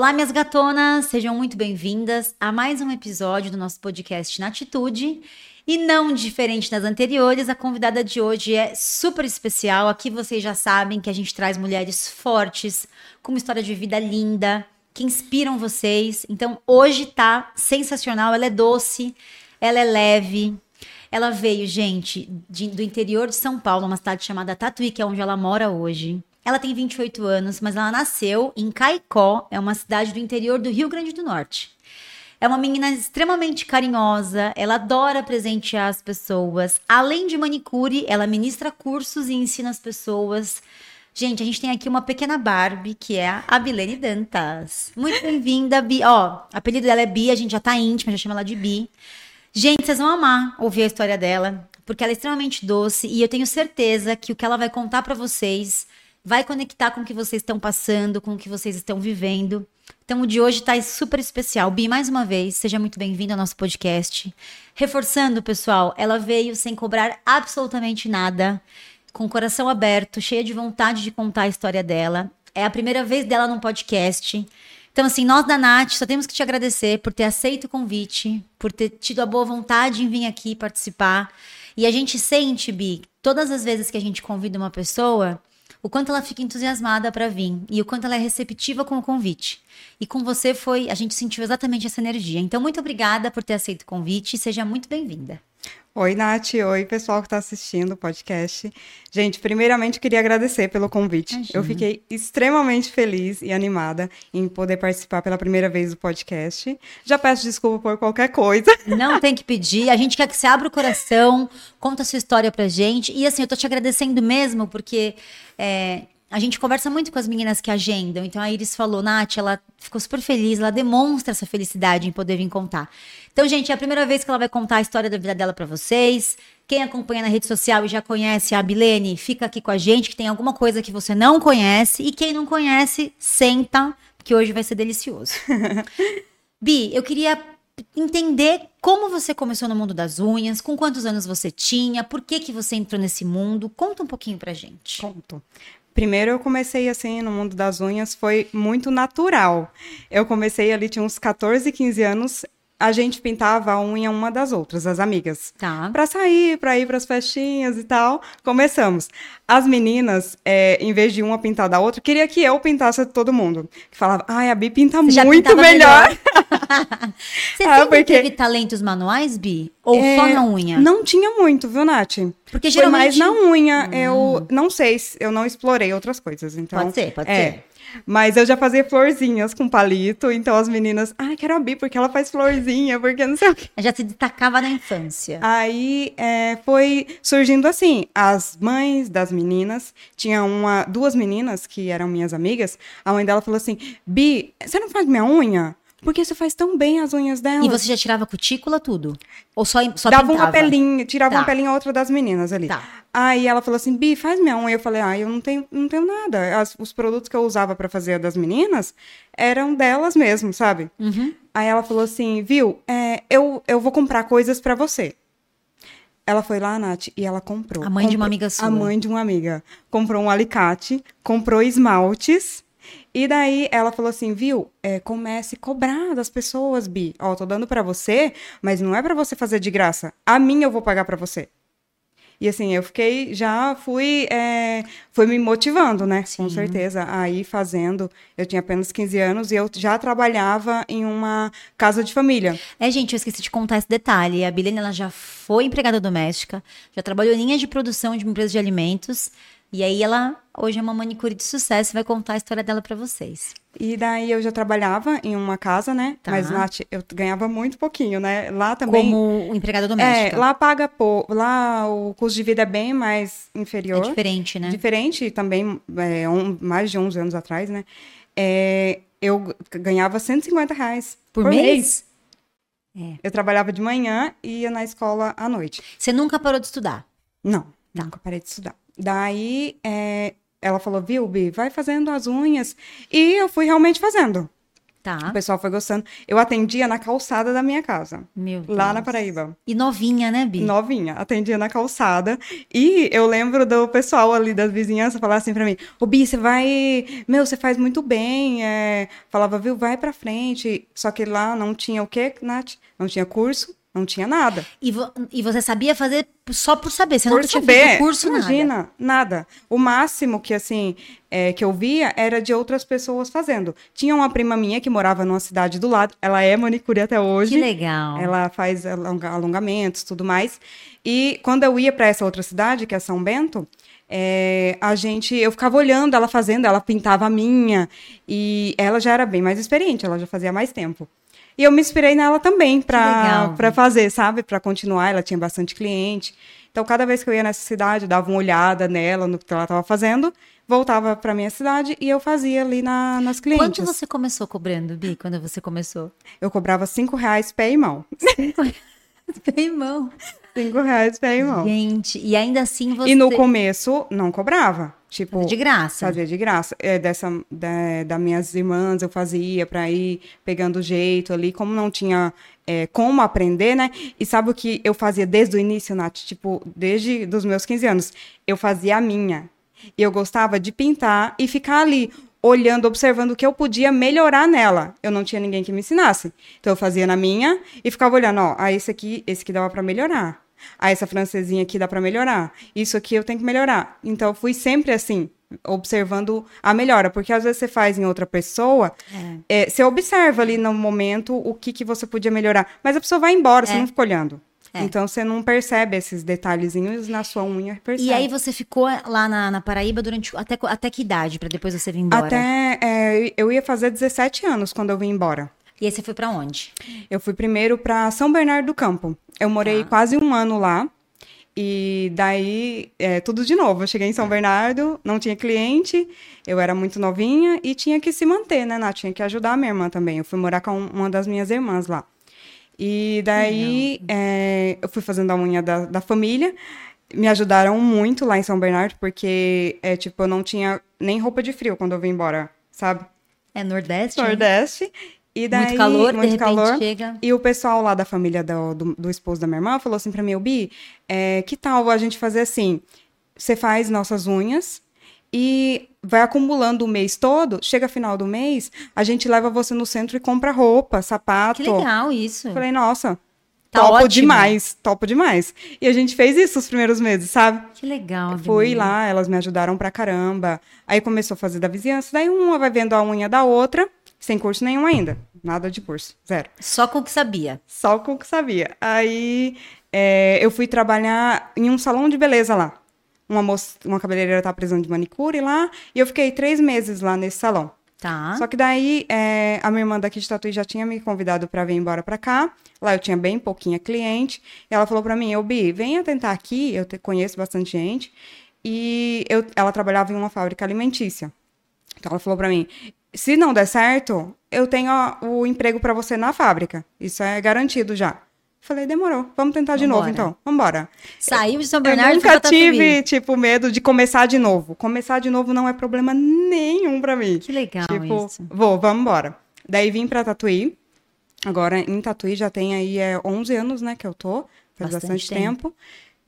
Olá, minhas gatonas, sejam muito bem-vindas a mais um episódio do nosso podcast Na Atitude. E não diferente das anteriores, a convidada de hoje é super especial. Aqui vocês já sabem que a gente traz mulheres fortes, com uma história de vida linda, que inspiram vocês. Então, hoje tá sensacional. Ela é doce, ela é leve. Ela veio, gente, de, do interior de São Paulo, uma cidade chamada Tatuí, que é onde ela mora hoje. Ela tem 28 anos, mas ela nasceu em Caicó, é uma cidade do interior do Rio Grande do Norte. É uma menina extremamente carinhosa, ela adora presentear as pessoas. Além de manicure, ela ministra cursos e ensina as pessoas. Gente, a gente tem aqui uma pequena Barbie, que é a Bilene Dantas. Muito bem-vinda, Bi. Ó, o apelido dela é Bi, a gente já tá íntima, já chama ela de Bi. Gente, vocês vão amar ouvir a história dela, porque ela é extremamente doce e eu tenho certeza que o que ela vai contar para vocês vai conectar com o que vocês estão passando, com o que vocês estão vivendo. Então, o de hoje está super especial. Bi, mais uma vez, seja muito bem-vindo ao nosso podcast. Reforçando, pessoal, ela veio sem cobrar absolutamente nada, com o coração aberto, cheia de vontade de contar a história dela. É a primeira vez dela num podcast. Então, assim, nós da Nath só temos que te agradecer por ter aceito o convite, por ter tido a boa vontade em vir aqui participar. E a gente sente, Bi, todas as vezes que a gente convida uma pessoa, o quanto ela fica entusiasmada para vir e o quanto ela é receptiva com o convite. E com você foi, a gente sentiu exatamente essa energia. Então, muito obrigada por ter aceito o convite e seja muito bem-vinda. Oi, Nath. Oi, pessoal que está assistindo o podcast. Gente, primeiramente queria agradecer pelo convite. Imagina. Eu fiquei extremamente feliz e animada em poder participar pela primeira vez do podcast. Já peço desculpa por qualquer coisa. Não tem que pedir. A gente quer que você abra o coração, conta a sua história pra gente. E assim, eu tô te agradecendo mesmo, porque é, a gente conversa muito com as meninas que agendam. Então a Iris falou, Nath, ela ficou super feliz, ela demonstra essa felicidade em poder vir contar. Então, gente, é a primeira vez que ela vai contar a história da vida dela para vocês. Quem acompanha na rede social e já conhece a Bilene, fica aqui com a gente, que tem alguma coisa que você não conhece. E quem não conhece, senta, que hoje vai ser delicioso. Bi, eu queria entender como você começou no mundo das unhas, com quantos anos você tinha, por que que você entrou nesse mundo. Conta um pouquinho pra gente. Conto. Primeiro eu comecei assim no mundo das unhas, foi muito natural. Eu comecei ali, tinha uns 14, 15 anos, a gente pintava a unha uma das outras, as amigas. Tá. Pra sair, pra ir pras festinhas e tal. Começamos. As meninas, é, em vez de uma pintar da outra, queria que eu pintasse todo mundo. Falava, ai, a Bi pinta Você muito melhor. melhor. Você ah, sempre porque... teve talentos manuais, Bi? Ou é, só na unha? Não tinha muito, viu, Nath? Porque geralmente... Foi mais na unha. Hum. Eu não sei, eu não explorei outras coisas, então... Pode ser, pode é. ser. Mas eu já fazia florzinhas com palito, então as meninas, ah, quero a Bi, porque ela faz florzinha, porque não sei o quê. Já se destacava na infância. Aí é, foi surgindo assim, as mães das meninas, tinha uma, duas meninas que eram minhas amigas, a mãe dela falou assim, Bi, você não faz minha unha? Porque você faz tão bem as unhas dela. E você já tirava cutícula, tudo? Ou só, só Dava pintava? uma pelinha, tirava tá. uma pelinha outra das meninas ali. Tá. Aí ela falou assim, Bi, faz minha unha. Eu falei, ah, eu não tenho, não tenho nada. As, os produtos que eu usava para fazer das meninas eram delas mesmo, sabe? Uhum. Aí ela falou assim, viu, é, eu, eu vou comprar coisas para você. Ela foi lá, Nath, e ela comprou. A mãe comprou, de uma amiga sua. A mãe de uma amiga. Comprou um alicate, comprou esmaltes e daí ela falou assim, viu? É, comece a cobrar das pessoas, Bi. Ó, tô dando para você, mas não é para você fazer de graça. A mim eu vou pagar para você. E assim, eu fiquei, já fui, é, fui me motivando, né? Sim. Com certeza. Aí fazendo, eu tinha apenas 15 anos e eu já trabalhava em uma casa de família. É, gente, eu esqueci de contar esse detalhe. A Bilene, ela já foi empregada doméstica, já trabalhou em linha de produção de uma empresa de alimentos. E aí ela hoje é uma manicure de sucesso e vai contar a história dela para vocês. E daí eu já trabalhava em uma casa, né? Tá. Mas lá eu ganhava muito pouquinho, né? Lá também. Como empregada doméstica. É, lá paga pouco. Lá o custo de vida é bem mais inferior. É diferente, né? Diferente também, é, um, mais de 11 anos atrás, né? É, eu ganhava 150 reais por, por mês. mês. É. Eu trabalhava de manhã e ia na escola à noite. Você nunca parou de estudar? Não, tá. nunca parei de estudar. Daí é, ela falou, viu, Bi, vai fazendo as unhas. E eu fui realmente fazendo. O Tá. pessoal foi gostando. Eu atendia na calçada da minha casa, Meu Deus. lá na Paraíba. E novinha, né, Bi? Novinha, atendia na calçada. E eu lembro do pessoal ali das vizinhanças falar assim pra mim: Ô Bi, você vai. Meu, você faz muito bem. é." Falava, viu, vai pra frente. Só que lá não tinha o quê, Nath? Não tinha curso, não tinha nada. E, vo- e você sabia fazer só por saber, você Por nunca tinha saber, feito curso, nada. imagina, nada. O máximo que assim é, que eu via era de outras pessoas fazendo. Tinha uma prima minha que morava numa cidade do lado. Ela é manicure até hoje. Que legal. Ela faz alonga- alongamentos, tudo mais. E quando eu ia para essa outra cidade, que é São Bento, é, a gente, eu ficava olhando ela fazendo, ela pintava a minha e ela já era bem mais experiente, ela já fazia mais tempo. E eu me inspirei nela também para fazer, sabe, para continuar. Ela tinha bastante cliente. Então, cada vez que eu ia nessa cidade, eu dava uma olhada nela, no que ela estava fazendo, voltava para minha cidade e eu fazia ali na, nas clientes. Quanto você começou cobrando, Bi, quando você começou? Eu cobrava cinco reais pé e mão. Irmão. Cinco reais pé e mão. Gente, e ainda assim você... E no começo, não cobrava. Tipo, De graça. fazia de graça. É, dessa, da, das minhas irmãs eu fazia pra ir pegando jeito ali, como não tinha é, como aprender, né? E sabe o que eu fazia desde o início, Nath? Tipo, desde os meus 15 anos. Eu fazia a minha. E eu gostava de pintar e ficar ali, olhando, observando o que eu podia melhorar nela. Eu não tinha ninguém que me ensinasse. Então eu fazia na minha e ficava olhando, ó, ah, esse aqui, esse aqui dava pra melhorar. Ah, essa francesinha aqui dá pra melhorar. Isso aqui eu tenho que melhorar. Então eu fui sempre assim, observando a melhora, porque às vezes você faz em outra pessoa, é, você observa ali no momento o que, que você podia melhorar, mas a pessoa vai embora, você É. não fica olhando. É. Então você não percebe esses detalhezinhos na sua unha, percebe. E aí você ficou lá na, na Paraíba durante... Até, até que idade, pra depois você vir embora? Até é, eu ia fazer 17 anos quando eu vim embora. E aí você foi pra onde? Eu fui primeiro para São Bernardo do Campo. Eu morei Tá. quase um ano lá. E daí, é, tudo de novo. Eu cheguei em São Bernardo, não tinha cliente, eu era muito novinha e tinha que se manter, né, Nath? Tinha que ajudar a minha irmã também. Eu fui morar com uma das minhas irmãs lá. E daí, é, eu fui fazendo a unha da, da família. Me ajudaram muito lá em São Bernardo, porque, é, tipo, eu não tinha nem roupa de frio quando eu vim embora, sabe? É Nordeste? né? E daí, muito calor, muito de repente calor. chega... E o pessoal lá da família do, do, do esposo da minha irmã falou assim pra mim, "Ô, Bi, é, que tal a gente fazer assim? Você faz nossas unhas e vai acumulando o mês todo, chega final do mês, a gente leva você no centro e compra roupa, sapato. Que legal isso. Eu falei, nossa, Tá topo ótimo. demais, topo demais. E a gente fez isso os primeiros meses, sabe? Que legal. Fui lá, elas me ajudaram pra caramba. Aí começou a fazer da vizinhança, daí uma vai vendo a unha da outra, sem curso nenhum ainda. Nada de curso, zero. Só com o que sabia. Só com o que sabia. Aí é, eu fui trabalhar em um salão de beleza lá. Uma, moça, uma cabeleireira estava precisando de manicure lá, e eu fiquei três meses lá nesse salão. Tá. Só que daí é, a minha irmã daqui de Tatuí já tinha me convidado para vir embora para cá. Lá eu tinha bem pouquinha cliente. E ela falou para mim, ô Bi, venha tentar aqui, eu te- conheço bastante gente. E eu, ela trabalhava em uma fábrica alimentícia. Então ela falou para mim, se não der certo, eu tenho o emprego para você na fábrica. Isso é garantido já. Falei, demorou. Vamos tentar de novo Vambora. então. Vambora. Saiu de São Eu Bernardo e foi nunca tive, tipo, medo de começar de novo. Começar de novo não é problema nenhum pra mim. Que legal Tipo, isso. vou, vamos embora. Daí vim pra Tatuí. Agora, em Tatuí já tem aí é, 11 anos, né, que eu tô. Faz Bastante bastante, tempo. tempo.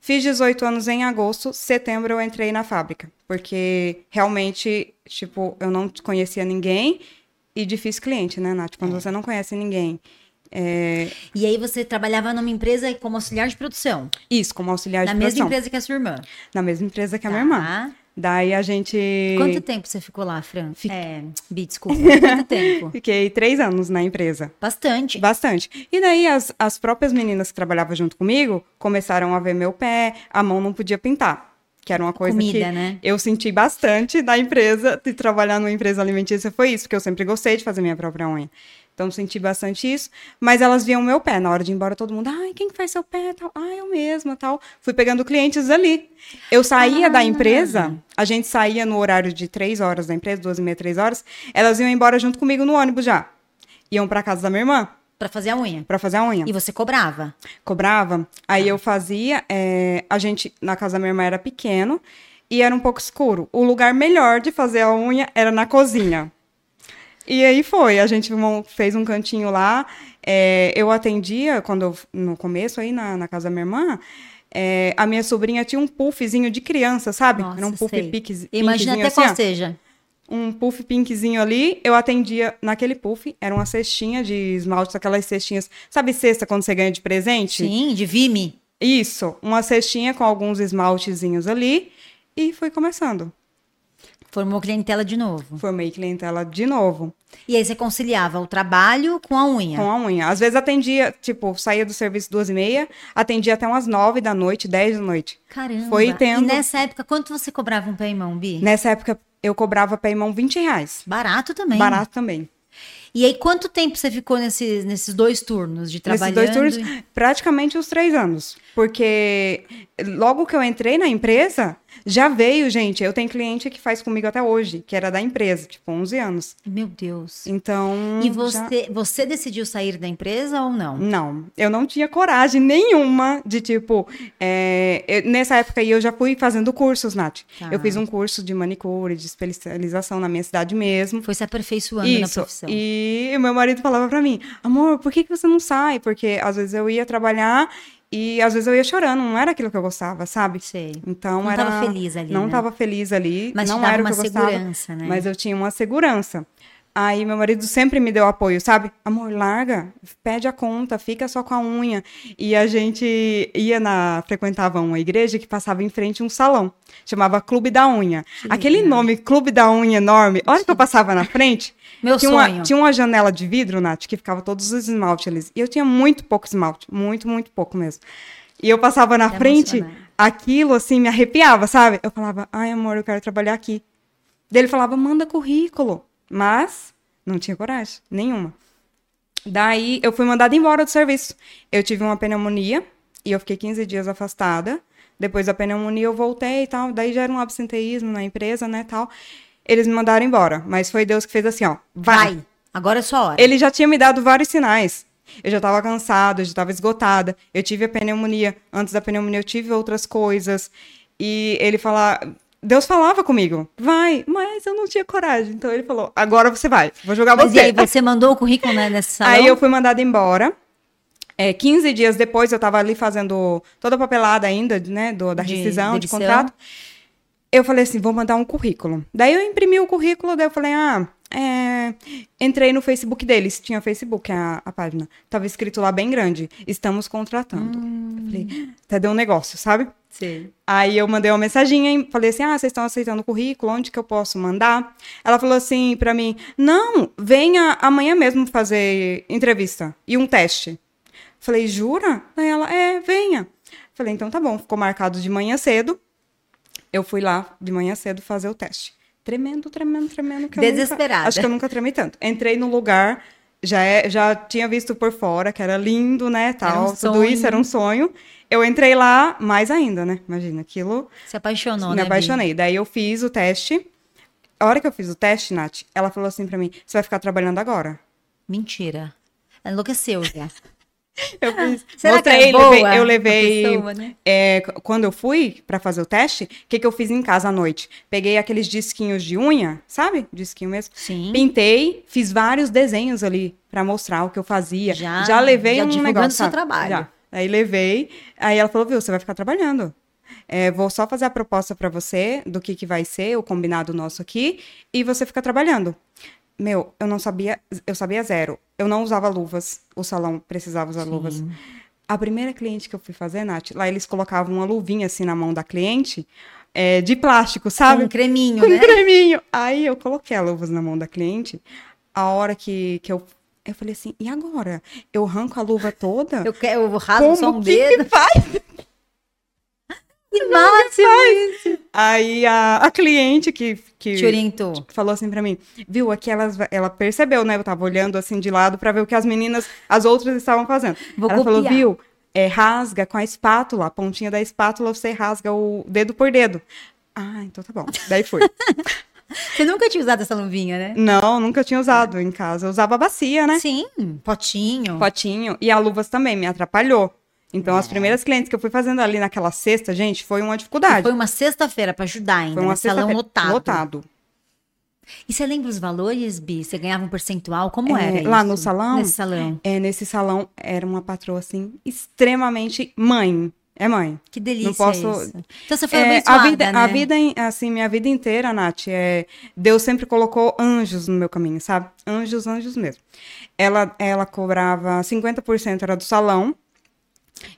Fiz 18 anos em agosto. Setembro eu entrei na fábrica. Porque, realmente, tipo, eu não conhecia ninguém. E difícil cliente, né, Nath? É. Quando você não conhece ninguém. É, E aí você trabalhava numa empresa como auxiliar de produção. isso, como auxiliar na de mesma produção. empresa que a sua irmã. Na mesma empresa que a Tá. minha irmã. Daí a gente... Quanto tempo você ficou lá, Fran? É, Bi, desculpa. Quanto tempo? Fiquei três anos na empresa. Bastante. Bastante. E daí as, as próprias meninas que trabalhavam junto comigo começaram a ver meu pé, a mão não podia pintar. Que era uma coisa Comida, que né? eu senti bastante da empresa, de trabalhar numa empresa alimentícia foi isso, porque eu sempre gostei de fazer minha própria unha. Então senti bastante isso, mas elas viam meu pé. Na hora de ir embora, todo mundo, ai, quem que faz seu pé? Tal. Ah, eu mesma, tal. Fui pegando clientes ali. Eu saía Ah. da empresa, a gente saía no horário de três horas da empresa, duas e meia, três horas, elas iam embora junto comigo no ônibus já. Iam pra casa da minha irmã Pra fazer a unha. pra fazer a unha. E você cobrava. Cobrava. Aí eu fazia. é, a gente, na casa da minha irmã era pequeno e era um pouco escuro. O lugar melhor de fazer a unha era na cozinha. E aí foi, a gente fez um cantinho lá. é, eu atendia, quando no começo aí na, na casa da minha irmã, é, a minha sobrinha tinha um puffzinho de criança, sabe? Nossa, Era um puff sei. pink, Imagina pinkzinho até assim, qual ó. seja. um puff pinkzinho ali, eu atendia naquele puff, era uma cestinha de esmalte, aquelas cestinhas, sabe cesta quando você ganha de presente? Sim, de Vime. Isso, uma cestinha com alguns esmaltezinhos ali e foi começando. Formou clientela de novo. Formei clientela de novo, E aí você conciliava o trabalho com a unha. com a unha. Às vezes atendia, tipo, saía do serviço duas e meia, atendia até umas nove da noite, dez da noite. Caramba. Foi tendo- E nessa época, quanto você cobrava um pé e mão, Bi? Nessa época, eu cobrava pé e mão 20 reais. Barato também. Barato também. E aí, quanto tempo você ficou nesses, nesses dois turnos de Nesses trabalhando? dois turnos, praticamente os três anos. Porque logo que eu entrei na empresa, já veio, gente. Eu tenho cliente que faz comigo até hoje, que era da empresa, tipo, 11 anos. Meu Deus. Então. E já- você, você decidiu sair da empresa ou não? Não, eu não tinha coragem nenhuma de, tipo, é, eu- nessa época aí eu já fui fazendo cursos, Nath. Tá. Eu fiz um curso de manicure, de especialização na minha cidade mesmo. Foi se aperfeiçoando na Isso. profissão. E meu marido falava pra mim, amor, por que, que você não sai? Porque às vezes eu ia trabalhar e às vezes eu ia chorando, não era aquilo que eu gostava, sabe? Sei. Então Não era. tava feliz ali, Não né? tava feliz ali. Mas não era o uma que eu gostava, segurança, né? Mas eu tinha uma segurança. Aí meu marido sempre me deu apoio, sabe? Amor, larga, pede a conta, fica só com a unha. E a gente ia na. frequentava uma igreja que passava em frente a um salão. Chamava Clube da Unha. Aquele legal. nome, Clube da Unha enorme, a hora que eu passava na frente. Meu tinha sonho. Uma, tinha uma janela de vidro, Nath, que ficava todos os esmaltes ali. E eu tinha muito pouco esmalte, muito, muito pouco mesmo. E eu passava na Tá frente, aquilo assim me arrepiava, sabe? Eu falava, ai amor, eu quero trabalhar aqui. Daí ele falava, manda currículo. Mas não tinha coragem, nenhuma. Daí eu fui mandada embora do serviço. Eu tive uma pneumonia e eu fiquei 15 dias afastada. Depois da pneumonia eu voltei e tal. Daí já era um absenteísmo na empresa, né, tal. Eles me mandaram embora, mas foi Deus que fez assim, ó. Vai. Vai. Agora é sua hora. Ele já tinha me dado vários sinais. Eu já estava cansada, eu já estava esgotada. Eu tive a pneumonia. Antes da pneumonia, eu tive outras coisas. E ele fala. Deus falava comigo, vai, mas eu não tinha coragem. Então ele falou: agora você vai, vou jogar Mas você. e aí, você mandou o currículo né, nesse salão? Aí eu fui mandada embora. É, 15 dias depois, eu estava ali fazendo toda a papelada ainda, né, do, da De rescisão, de demissão. contrato. Eu falei assim, vou mandar um currículo. Daí eu imprimi o currículo, daí eu falei, ah, é, entrei no Facebook deles, tinha Facebook a, a página. Tava escrito lá bem grande, estamos contratando. Hum. Eu falei, até deu um negócio, sabe? Sim. Aí eu mandei uma mensagem e falei assim: ah, vocês estão aceitando o currículo, onde que eu posso mandar? Ela falou assim pra mim: não, venha amanhã mesmo fazer entrevista e um teste. Falei, jura? Daí ela, é, venha. Falei, então tá bom, ficou marcado de manhã cedo. Eu fui lá de manhã cedo fazer o teste. Tremendo, tremendo, tremendo. Que eu nunca- Desesperada. acho que eu nunca tremi tanto. Entrei no lugar, já, é, já tinha visto por fora, que era lindo, né, tal. um tudo isso sonho. era um sonho. Eu entrei lá, mais ainda, né? Imagina, aquilo Se apaixonou, me né, Bi? apaixonei. Daí eu fiz o teste. A hora que eu fiz o teste, Nath, ela falou assim pra mim: você vai ficar trabalhando agora. Mentira. Ela enlouqueceu já. Eu fiz. Será que mostrei, é boa levei, eu levei. pessoa, né? é, quando eu fui pra fazer o teste, o que, que eu fiz em casa à noite? Peguei aqueles disquinhos de unha, sabe? Disquinho mesmo. Sim. Pintei, fiz vários desenhos ali pra mostrar o que eu fazia. Já- Já, levei já um negócio. seu sabe? trabalho. Já. Aí levei. Aí ela falou, viu, você vai ficar trabalhando. É, vou só fazer a proposta pra você do que, que vai ser, o combinado nosso aqui, e você fica trabalhando. Meu, eu não sabia, eu sabia zero. Eu não usava luvas. O salão precisava usar luvas. A primeira cliente que eu fui fazer, Nath, lá eles colocavam uma luvinha assim na mão da cliente, é, de plástico, sabe? Com um creminho, com né? creminho. Aí eu coloquei a luvas na mão da cliente. A hora que, que eu. Eu falei assim, e agora? Eu arranco a luva toda? Eu, quero, eu rasgo só um que dedo. que faz? Que máximo isso. Aí a, a cliente que, que Te orientou. falou assim pra mim, viu, aqui elas, ela percebeu, né? Eu tava olhando assim de lado pra ver o que as meninas, as outras estavam fazendo. Vou ela falou, copiar. viu, é, rasga com a espátula, a pontinha da espátula, você rasga o dedo por dedo. Ah, então tá bom. Daí fui. Você nunca tinha usado essa luvinha, né? Não, nunca tinha usado em casa. Eu usava bacia, né? Sim, potinho. Potinho. E a luvas também me atrapalhou. Então, É. as primeiras clientes que eu fui fazendo ali naquela cesta, gente, foi uma dificuldade. Foi uma sexta-feira pra ajudar ainda, Foi uma né? Salão lotado. Lotado. E você lembra os valores, Bi? Você ganhava um percentual? Como É, era lá isso? no salão? Nesse salão. É, nesse salão era uma patroa assim, extremamente mãe. É mãe. Que delícia Não posso- isso. Então você foi É, abençoada, a vida, né? a vida, assim, minha vida inteira, Nath, é, Deus sempre colocou anjos no meu caminho, sabe? Anjos, anjos mesmo. Ela, ela cobrava 50% era do salão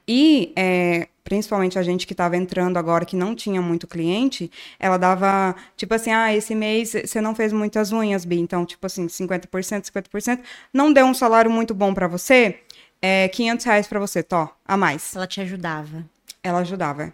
e é, principalmente a gente que estava entrando agora, que não tinha muito cliente, ela dava, tipo assim, ah, esse mês você não fez muitas unhas, Bi, então, tipo assim, 50%, 50%, não deu um salário muito bom para você, é 500 reais para você, tó, a mais. Ela te ajudava. Ela ajudava,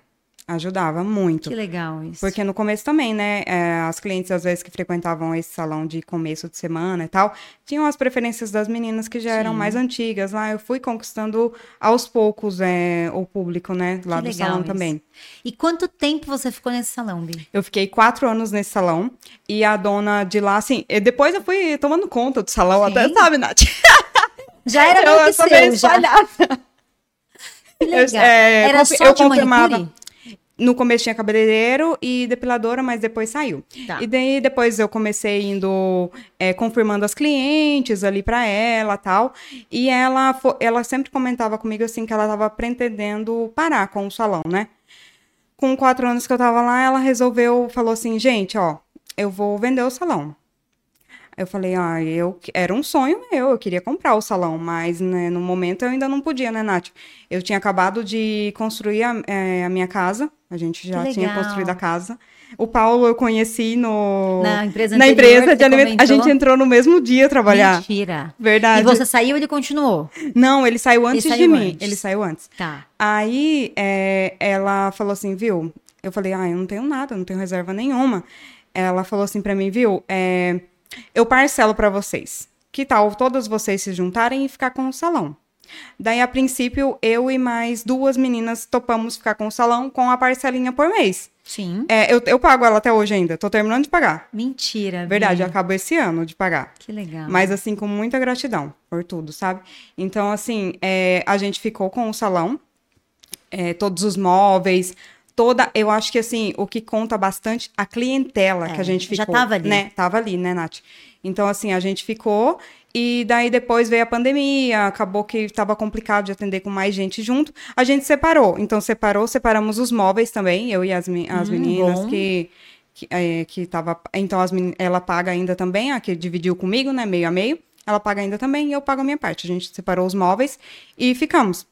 ajudava muito. Que legal isso. Porque no começo também, né? é, as clientes, às vezes, que frequentavam esse salão de começo de semana e tal, tinham as preferências das meninas que já eram Sim. mais antigas. Lá eu fui conquistando aos poucos é, o público, né? Lá Que do salão isso. também. E quanto tempo você ficou nesse salão, Bi? Eu fiquei quatro anos nesse salão e a dona de lá, assim, depois eu fui tomando conta do salão, Sim. até sabe, Nath? Já era eu meio que seu, já. Que legal. é, era só eu de confirmava. manicure? No começo tinha cabeleireiro e depiladora, mas depois saiu. Tá. E daí depois eu comecei indo é, confirmando as clientes ali pra ela tal. E ela, ela sempre comentava comigo assim que ela tava pretendendo parar com o salão, né? Com quatro anos que eu tava lá, ela resolveu, falou assim, gente, ó, eu vou vender o salão. Eu falei, ah, eu era um sonho meu, eu queria comprar o salão, mas né, no momento eu ainda não podia, né, Nath? Eu tinha acabado de construir a, é, a minha casa, a gente já tinha construído a casa. O Paulo eu conheci no Na empresa na empresa de alimentação. A gente entrou no mesmo dia trabalhar. Mentira. Verdade. E você saiu ele continuou? Não, ele saiu antes saiu de mim. antes. Ele saiu antes. Tá. Aí é, ela falou assim, viu? Eu falei, ah, eu não tenho nada, eu não tenho reserva nenhuma. Ela falou assim pra mim, viu? É, eu parcelo pra vocês. Que tal todas vocês se juntarem e ficar com o salão? Daí, a princípio, eu e mais duas meninas topamos ficar com o salão com a parcelinha por mês. Sim. É, eu, eu pago ela até hoje ainda, tô terminando de pagar. Mentira. Verdade, Bi. acabou esse ano de pagar. Que legal. Mas assim, com muita gratidão por tudo, sabe? Então, assim, é, a gente ficou com o salão, é, todos os móveis, toda. Eu acho que assim, o que conta bastante a clientela É, que a gente já ficou. tava ali. Né? Tava ali, né, Nath? Então, assim, a gente ficou. E daí depois veio a pandemia, acabou que estava complicado de atender com mais gente junto. A gente separou. Então, separou, separamos os móveis também, eu e as, me- as Hum, meninas bom. que. Que, é, que tava. Então, as meni- ela paga ainda também, a que dividiu comigo, né? Meio a meio. Ela paga ainda também e eu pago a minha parte. A gente separou os móveis e ficamos.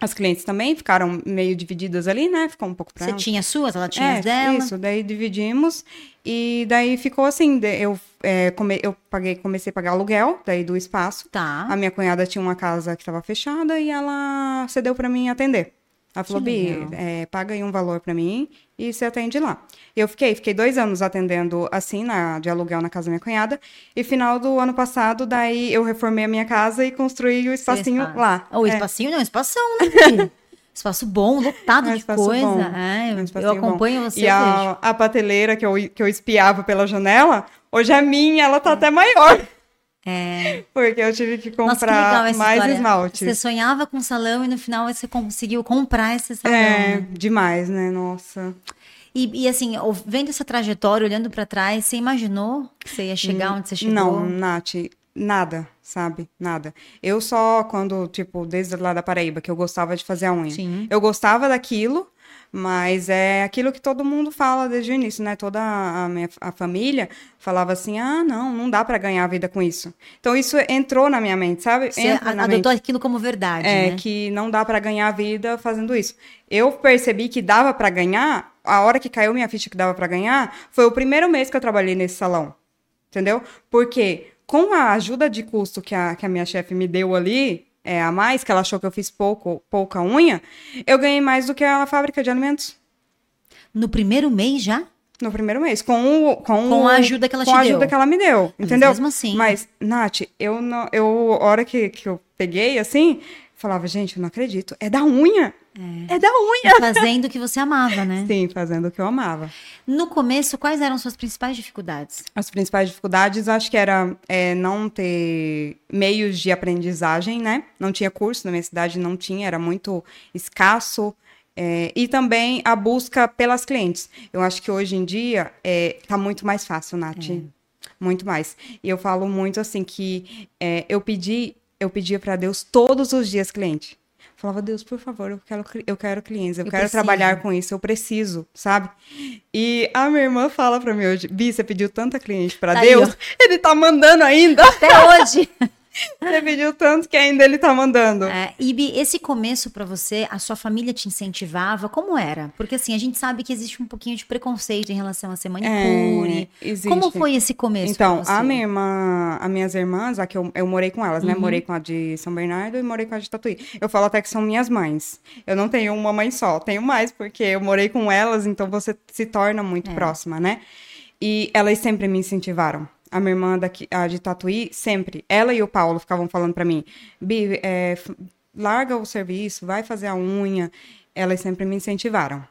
As clientes também ficaram meio divididas ali, né? Ficou um pouco pra Você tinha as suas, ela tinha É, as dela. isso, daí dividimos e daí ficou assim, eu, é, come- eu paguei, comecei a pagar aluguel daí do espaço. Tá. A minha cunhada tinha uma casa que estava fechada e ela cedeu para mim atender. Ela falou, Bi, é, paga aí um valor para mim e você atende lá. Eu fiquei, fiquei dois anos atendendo assim, na, de aluguel na casa da minha cunhada. E final do ano passado, daí eu reformei a minha casa e construí o espacinho Espaço. lá. O É. espacinho não, espação, né? Espaço bom, lotado É um de espaço coisa. bom. É, É um eu espacinho bom. acompanho você, E a, a prateleira que eu, que eu espiava pela janela, hoje é minha, ela tá até maior. É. Porque eu tive que Nossa, que comprar mais história. esmalte. Você sonhava com salão e no final você conseguiu comprar esse salão. É, né? demais, né? Nossa. E, e, assim, vendo essa trajetória, olhando pra trás, você imaginou que você ia chegar onde você chegou? Não, Nath, nada, sabe? Nada. Eu só, quando, tipo, desde lá da Paraíba, que eu gostava de fazer a unha. Sim. Eu gostava daquilo, mas é aquilo que todo mundo fala desde o início, né? Toda a minha a família falava assim: ah, não, não dá pra ganhar a vida com isso. Então isso entrou na minha mente, sabe? Você Entra a- na mente. adotou aquilo como verdade, É, né? que não dá pra ganhar a vida fazendo isso. Eu percebi que dava pra ganhar, a hora que caiu minha ficha que dava pra ganhar, foi o primeiro mês que eu trabalhei nesse salão. Entendeu? Porque com a ajuda de custo que a, que a minha chefe me deu ali, é, a mais, que ela achou que eu fiz pouco, pouca unha, eu ganhei mais do que a fábrica de alimentos. No primeiro mês já? No primeiro mês, com, o, com, Com a ajuda que ela com te a deu. ajuda que ela me deu, Mas entendeu? mesmo assim. Mas, Nath, eu, não, eu a hora que, que eu peguei, assim, falava, gente, eu não acredito, é da unha, é, da unha. Fazendo o que você amava, né? Sim, fazendo o que eu amava. No começo, quais eram suas principais dificuldades? As principais dificuldades, acho que era é, não ter meios de aprendizagem, né? Não tinha curso na minha cidade, não tinha, era muito escasso. é, e também a busca pelas clientes. Eu acho que hoje em dia é, tá muito mais fácil, Nath. muito mais. E eu falo muito assim que é, eu pedi, eu pedia para Deus todos os dias cliente. Falava, Deus, por favor, eu quero, eu quero clientes, eu, eu quero preciso. trabalhar com isso, eu preciso, sabe? E a minha irmã fala pra mim hoje, Bi, você pediu tanta cliente para tá Deus, aí, ele tá mandando ainda. Até hoje. Você pediu tanto que ainda ele tá mandando. É, Ibi, esse começo para você, a sua família te incentivava? Como era? Porque assim, a gente sabe que existe um pouquinho de preconceito em relação a ser manicure. É, Como foi esse começo? Então, a minha irmã, as minhas irmãs, a que eu, eu morei com elas, né? uhum. né? Morei com a de São Bernardo e morei com a de Tatuí. Eu falo até que são minhas mães. Eu não tenho uma mãe só, tenho mais, porque eu morei com elas, então você se torna muito é. próxima, né? E elas sempre me incentivaram a minha irmã daqui, a de Tatuí, sempre, ela e o Paulo ficavam falando para mim, Bi, é, larga o serviço, vai fazer a unha. Elas sempre me incentivaram.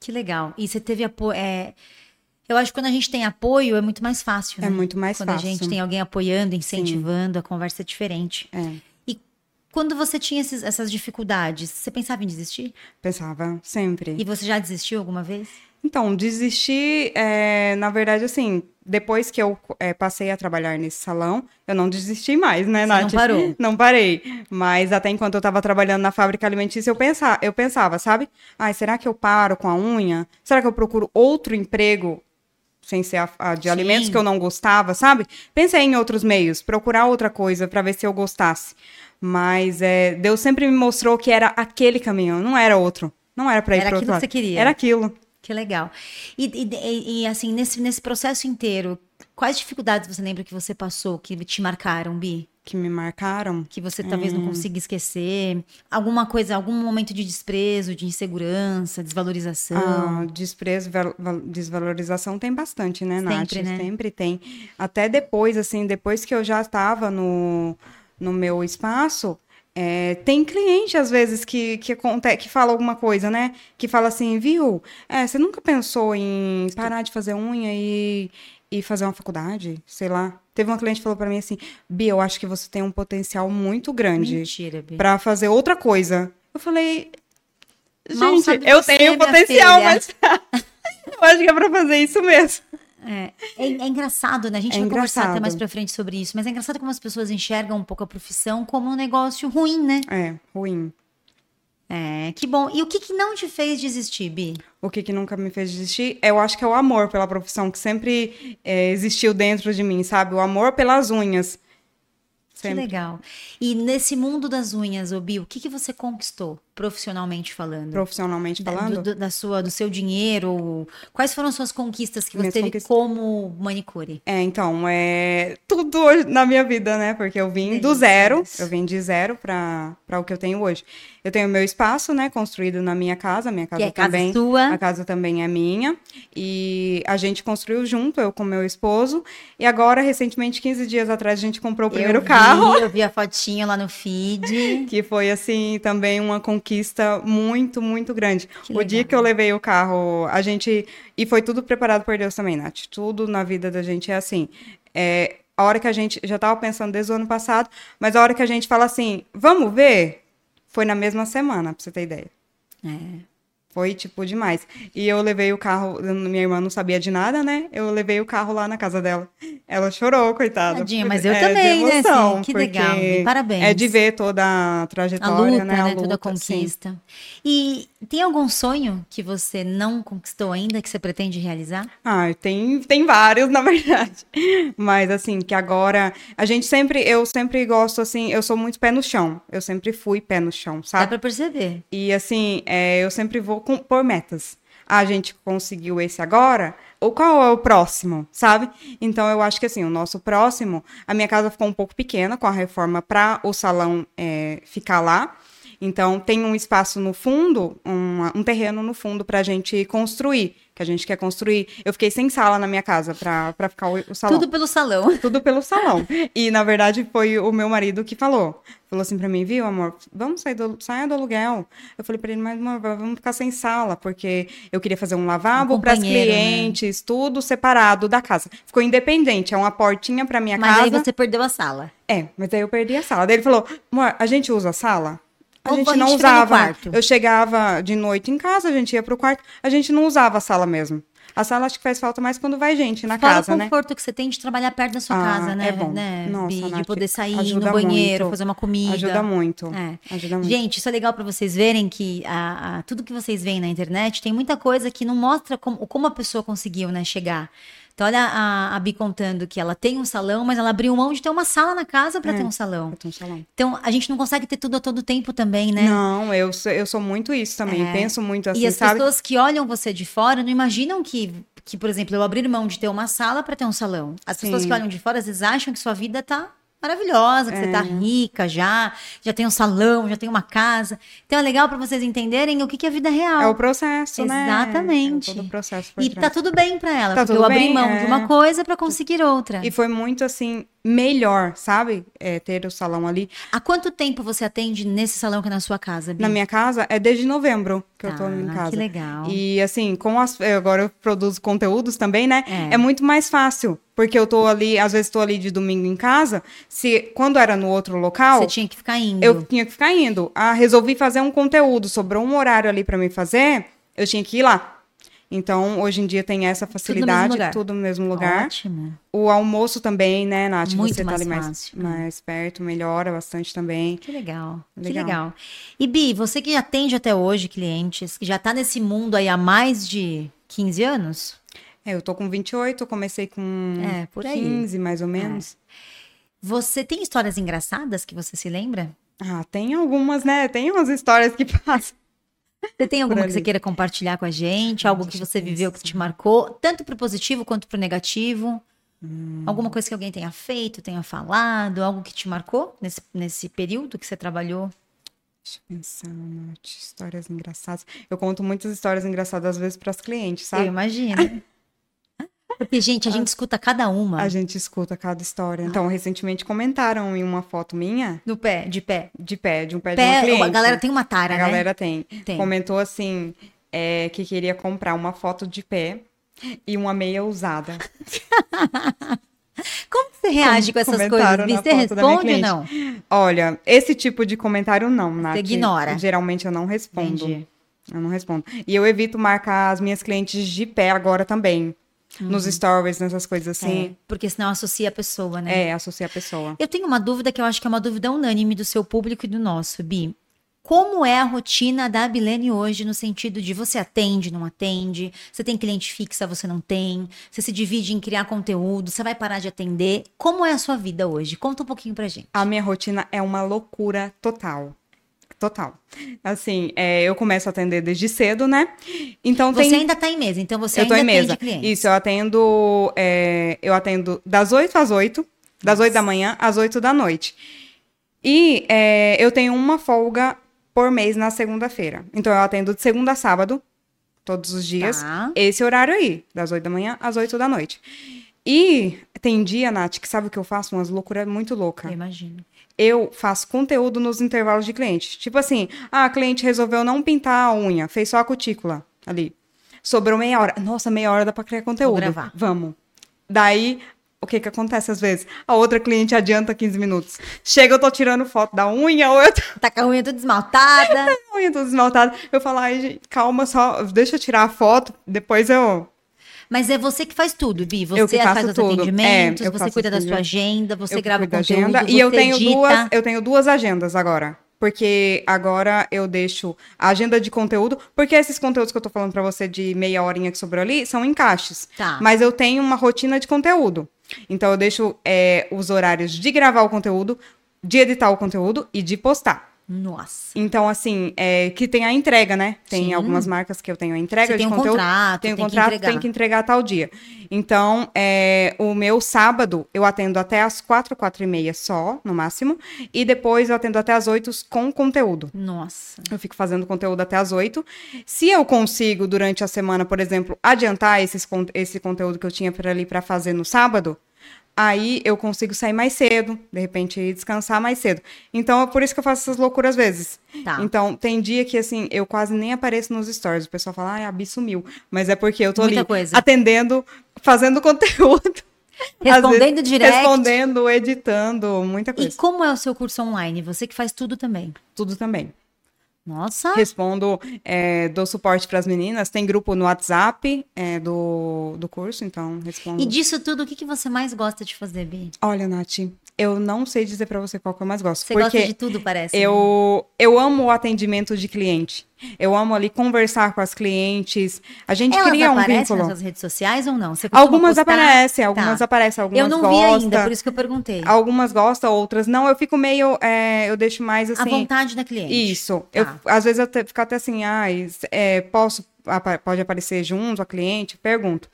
Que legal. E você teve apoio. É... Eu acho que quando a gente tem apoio é muito mais fácil. É né? muito mais quando fácil. Quando a gente tem alguém apoiando, incentivando, Sim. a conversa é diferente. É. E quando você tinha esses, essas dificuldades, você pensava em desistir? Pensava, sempre. E você já desistiu alguma vez? Então, desistir, é, na verdade, assim, depois que eu é, passei a trabalhar nesse salão, eu não desisti mais, né, Você Nath? Não parou? Não parei. Mas até enquanto eu estava trabalhando na fábrica alimentícia, eu pensava, eu pensava, sabe? Ai, será que eu paro com a unha? Será que eu procuro outro emprego sem ser a, a de Sim. alimentos que eu não gostava, sabe? Pensei em outros meios, procurar outra coisa para ver se eu gostasse. Mas é, Deus sempre me mostrou que era aquele caminho, não era outro. Não era para ir para outro lado. Era aquilo que você queria. Era aquilo. Que legal. E, e, e, assim, nesse, nesse processo inteiro, quais dificuldades você lembra que você passou, que te marcaram, Bi? Que me marcaram? Que você talvez não hum. consiga esquecer. Alguma coisa, algum momento de desprezo, de insegurança, desvalorização? Ah, desprezo, desvalorização tem bastante, né, Nath? Sempre, né? Sempre tem. Até depois, assim, depois que eu já estava no, no meu espaço, é, tem cliente, às vezes, que, que, que fala alguma coisa, né? Que fala assim, viu? É, você nunca pensou em parar de fazer unha e, e fazer uma faculdade? Sei lá. Teve uma cliente que falou para mim assim, Bia, eu acho que você tem um potencial muito grande para fazer outra coisa. Eu falei, gente, eu tenho potencial, mas eu acho que é pra fazer isso mesmo. É, é, é, engraçado, né? A gente é vai engraçado. conversar até mais pra frente sobre isso, mas é engraçado como as pessoas enxergam um pouco a profissão como um negócio ruim, né? É, ruim. É, que bom. E o que, que não te fez desistir, Bi? O que, que nunca me fez desistir? Eu acho que é o amor pela profissão, que sempre é, existiu dentro de mim, sabe? O amor pelas unhas. Sempre. Que legal. E nesse mundo das unhas, Obi, o que, que você conquistou? Profissionalmente falando? Profissionalmente falando? Da, do, da sua, do seu dinheiro? Quais foram as suas conquistas que você Minhas teve conquistas... como manicure? É, então, é tudo na minha vida, né? Porque eu vim do zero, eu vim de zero para o que eu tenho hoje. Eu tenho meu espaço, né, construído na minha casa, minha casa que é também. Casa sua. A casa também é minha. E a gente construiu junto, eu com meu esposo. E agora, recentemente, 15 dias atrás, a gente comprou o primeiro eu vi, carro. Eu vi a fotinha lá no feed. que foi, assim, também uma conquista conquista muito, muito grande. Que o legal. dia que eu levei o carro, a gente. E foi tudo preparado por Deus também, Nath. Tudo na vida da gente é assim. É, a hora que a gente. Já estava pensando desde o ano passado, mas a hora que a gente fala assim, vamos ver, foi na mesma semana, pra você ter ideia. É. Foi, tipo, demais. E eu levei o carro, minha irmã não sabia de nada, né? Eu levei o carro lá na casa dela. Ela chorou, coitada. Tadinha, mas eu é, também, né? Assim, que legal. Parabéns. É de ver toda a trajetória, a luta, né? A né? luta, toda a conquista. E tem algum sonho que você não conquistou ainda, que você pretende realizar? Ah, tem, tem vários, na verdade. Mas, assim, que agora... A gente sempre... Eu sempre gosto, assim... Eu sou muito pé no chão. Eu sempre fui pé no chão, sabe? Dá pra perceber. E, assim, é, eu sempre vou com, por metas. Ah, a gente conseguiu esse agora, ou qual é o próximo, sabe? Então eu acho que assim, o nosso próximo, a minha casa ficou um pouco pequena com a reforma para o salão é, ficar lá. Então, tem um espaço no fundo, um, um terreno no fundo para a gente construir, que a gente quer construir. Eu fiquei sem sala na minha casa para ficar o, o, salão. Tudo pelo salão. Tudo pelo salão. E, na verdade, foi o meu marido que falou. Falou assim para mim, viu, amor, vamos sair do, saia do aluguel. Eu falei para ele, mas amor, vamos ficar sem sala, porque eu queria fazer um lavabo um para as né? clientes, né? tudo separado da casa. Ficou independente, é uma portinha para minha mas casa. Mas aí você perdeu a sala. É, mas aí eu perdi a sala. Daí ele falou, amor, a gente usa a sala? A gente não usava. Eu chegava de noite em casa, a gente ia pro quarto, a gente não usava a sala mesmo. A sala acho que faz falta mais quando vai gente na Fora casa, o né? conforto que você tem de trabalhar perto da sua Ah, casa, né? é bom. né, Nossa, Bi? de Nath, poder sair no banheiro, muito. fazer uma comida. Ajuda muito. É. Ajuda muito. Gente, isso é legal pra vocês verem que a, a- tudo que vocês veem na internet tem muita coisa que não mostra como, como a pessoa conseguiu, né, chegar. Então, olha a, a Bi contando que ela tem um salão, mas ela abriu mão de ter uma sala na casa pra É. ter um salão. Eu tô no salão. Então, a gente não consegue ter tudo a todo tempo também, né? Não, eu sou, eu sou muito isso também. É. Penso muito assim, e as sabe? pessoas que olham você de fora não imaginam que, que por exemplo, eu abrir mão de ter uma sala para ter um salão. As pessoas Sim. que olham de fora às vezes acham que sua vida tá maravilhosa, que você É. tá rica já, já tem um salão, já tem uma casa. Então é legal para vocês entenderem o que, que é vida real. É o processo, né? Exatamente. É todo o processo E trás. tá tudo bem para ela, Tá porque eu abri bem, mão é. de uma coisa para conseguir outra. E foi muito assim, melhor, sabe? É, ter o salão ali. Há quanto tempo você atende nesse salão que é na sua casa, Bi? Na minha casa é desde novembro que eu tô Ah, em casa. que legal. E assim, com as. Agora eu produzo conteúdos também, né? É. É. muito mais fácil. Porque eu tô ali, às vezes tô ali de domingo em casa. Se quando era no outro local, Você tinha que ficar indo. eu tinha que ficar indo. Ah, resolvi fazer um conteúdo, sobrou um horário ali pra mim fazer, eu tinha que ir lá. Então, hoje em dia tem essa facilidade, lugar. tudo no mesmo lugar. Ótimo. O almoço também, né, Nath? Muito Você mais tá ali mais, fácil. mais perto, melhora bastante também. Que legal, que Legal. legal. E Bi, você que atende até hoje clientes, que já tá nesse mundo aí há mais de 15 anos? É, eu tô com 28, eu comecei com É, por aí. 15, mais ou menos. Você tem histórias engraçadas que você se lembra? Ah, tem algumas, né? Tem umas histórias que passam. Você tem alguma que você queira compartilhar com a gente? Algo que eu você viveu que te marcou, tanto pro positivo quanto pro negativo? Alguma coisa que alguém tenha feito, tenha falado, algo que te marcou nesse, nesse período que você trabalhou? Deixa eu pensar, Nath, histórias engraçadas. Eu conto muitas histórias engraçadas, às vezes, para as clientes, Eu sabe? imagino. Porque, gente, a gente escuta cada uma A gente escuta cada história. Então, recentemente comentaram em uma foto minha, no pé, de pé. de pé, de um pé, de uma Pé, cliente. a galera tem uma tara, A né? galera tem. Tem. Comentou assim, é, que queria comprar uma foto de pé e uma meia usada. Como você reage com essas coisas? Você responde ou não? Olha, esse tipo de comentário não, Nath. ignora. Geralmente eu não respondo. Entendi. Eu não respondo. E eu evito marcar as minhas clientes de pé agora também. Nos stories, nessas coisas assim. Uhum. É, porque senão associa a pessoa, né? É, associa a pessoa. Eu tenho uma dúvida que eu acho que é uma dúvida unânime do seu público e do nosso, Bi. Como é a rotina da Abilene hoje, no sentido de você atende, não atende, você tem cliente fixa, você não tem, você se divide em criar conteúdo, você vai parar de atender. Como é a sua vida hoje? Conta um pouquinho pra gente. A minha rotina é uma loucura total. Total. Assim, é, eu começo a atender desde cedo, né? Então Você tem. ainda tá em mesa, então você eu tô ainda em mesa. clientes. Isso, eu atendo. é, eu atendo das 8 às 8, das 8 da manhã às 8 da noite. E é, eu tenho uma folga por mês na segunda-feira. Então eu atendo de segunda a sábado, todos os dias. Tá. Esse horário aí, das 8 da manhã às 8 da noite. E tem dia, Nath, que sabe o que eu faço? Umas loucuras muito loucas Eu imagino. Eu faço conteúdo nos intervalos de cliente. Tipo assim, ah, a cliente resolveu não pintar a unha, fez só a cutícula ali. Sobrou meia hora. Nossa, meia hora dá pra criar conteúdo. gravar. Vamos. Daí, o que que acontece às vezes? A outra cliente adianta 15 minutos. Chega, eu tô tirando foto da unha, ou eu tô Tá com a unha toda esmaltada. com a unha toda esmaltada. Eu falo, ai, gente, calma só, deixa eu tirar a foto, depois eu... Mas é você que faz tudo, Bi. Você faz os tudo. atendimentos, É, você cuida da tudo. sua agenda, você grava da conteúdo, agenda. você E eu tenho, edita. duas, eu tenho duas agendas agora. Porque agora eu deixo a agenda de conteúdo, porque esses conteúdos que eu tô falando pra você de meia horinha que sobrou ali são encaixes. Tá. Mas eu tenho uma rotina de conteúdo. Então eu deixo é, os horários de gravar o conteúdo, de editar o conteúdo e de postar. Nossa. Então, assim, é, que tem a entrega, né? Tem Sim. algumas marcas que eu tenho a entrega Você tem de um conteúdo. contrato, tem um tem que contrato, entregar. tem que entregar tal dia. Então, é, o meu sábado eu atendo até as quatro, quatro e meia só, no máximo. E depois eu atendo até as oito com conteúdo. Nossa. Eu fico fazendo conteúdo até as oito. Se eu consigo, durante a semana, por exemplo, adiantar esses, esse conteúdo que eu tinha para ali para fazer no sábado, aí eu consigo sair mais cedo, de repente descansar mais cedo. Então é por isso que eu faço essas loucuras às vezes. Tá. Então tem dia que assim, eu quase nem apareço nos stories. O pessoal fala, ai, a Bi sumiu. Mas é porque eu tô Muita ali coisa. atendendo, fazendo conteúdo. Respondendo vezes, direct. Respondendo, editando, muita E coisa. como é o seu curso online? Você que faz tudo também. Tudo também. Nossa. Respondo, é, dou suporte para as meninas. Tem grupo no WhatsApp é, do, do curso, então respondo. E disso tudo, o que, que você mais gosta de fazer, Bi? Olha, Nath, eu não sei dizer para você qual que eu mais gosto. Você porque gosta de tudo, parece. né? eu, eu amo o atendimento de cliente. Eu amo ali conversar com as clientes. A gente Elas cria um aparecem vínculo. nas suas redes sociais ou não? Algumas postar? aparecem, algumas Tá. aparecem, algumas Eu não vi ainda, por isso que eu perguntei. Algumas gostam, outras não. Eu fico meio. é, eu deixo mais A assim. vontade da cliente. Isso. Tá. Eu, às vezes eu te- fico até assim, ai, é, posso, pode aparecer junto a cliente? Pergunto.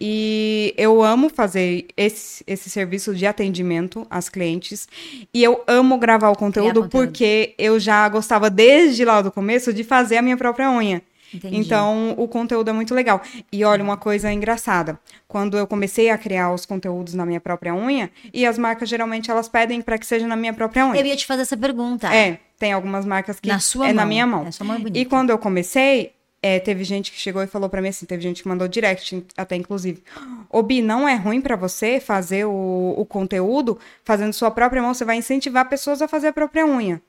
E eu amo fazer esse, esse serviço de atendimento às clientes. E eu amo gravar o conteúdo, conteúdo. porque eu já gostava desde lá do começo de fazer a minha própria unha. Entendi. Então, o conteúdo é muito legal. E olha, uma coisa engraçada. Quando eu comecei a criar os conteúdos na minha própria unha, e as marcas geralmente elas pedem para que seja na minha própria unha. Eu ia te fazer essa pergunta. É, tem algumas marcas que Na sua é na mão. minha mão. É, sua mão é bonita. E quando eu comecei, é, teve gente que chegou e falou pra mim assim, teve gente que mandou direct, até inclusive. Ô, Bi, não é ruim pra você fazer o, o conteúdo fazendo sua própria mão? Você vai incentivar pessoas a fazer a própria unha.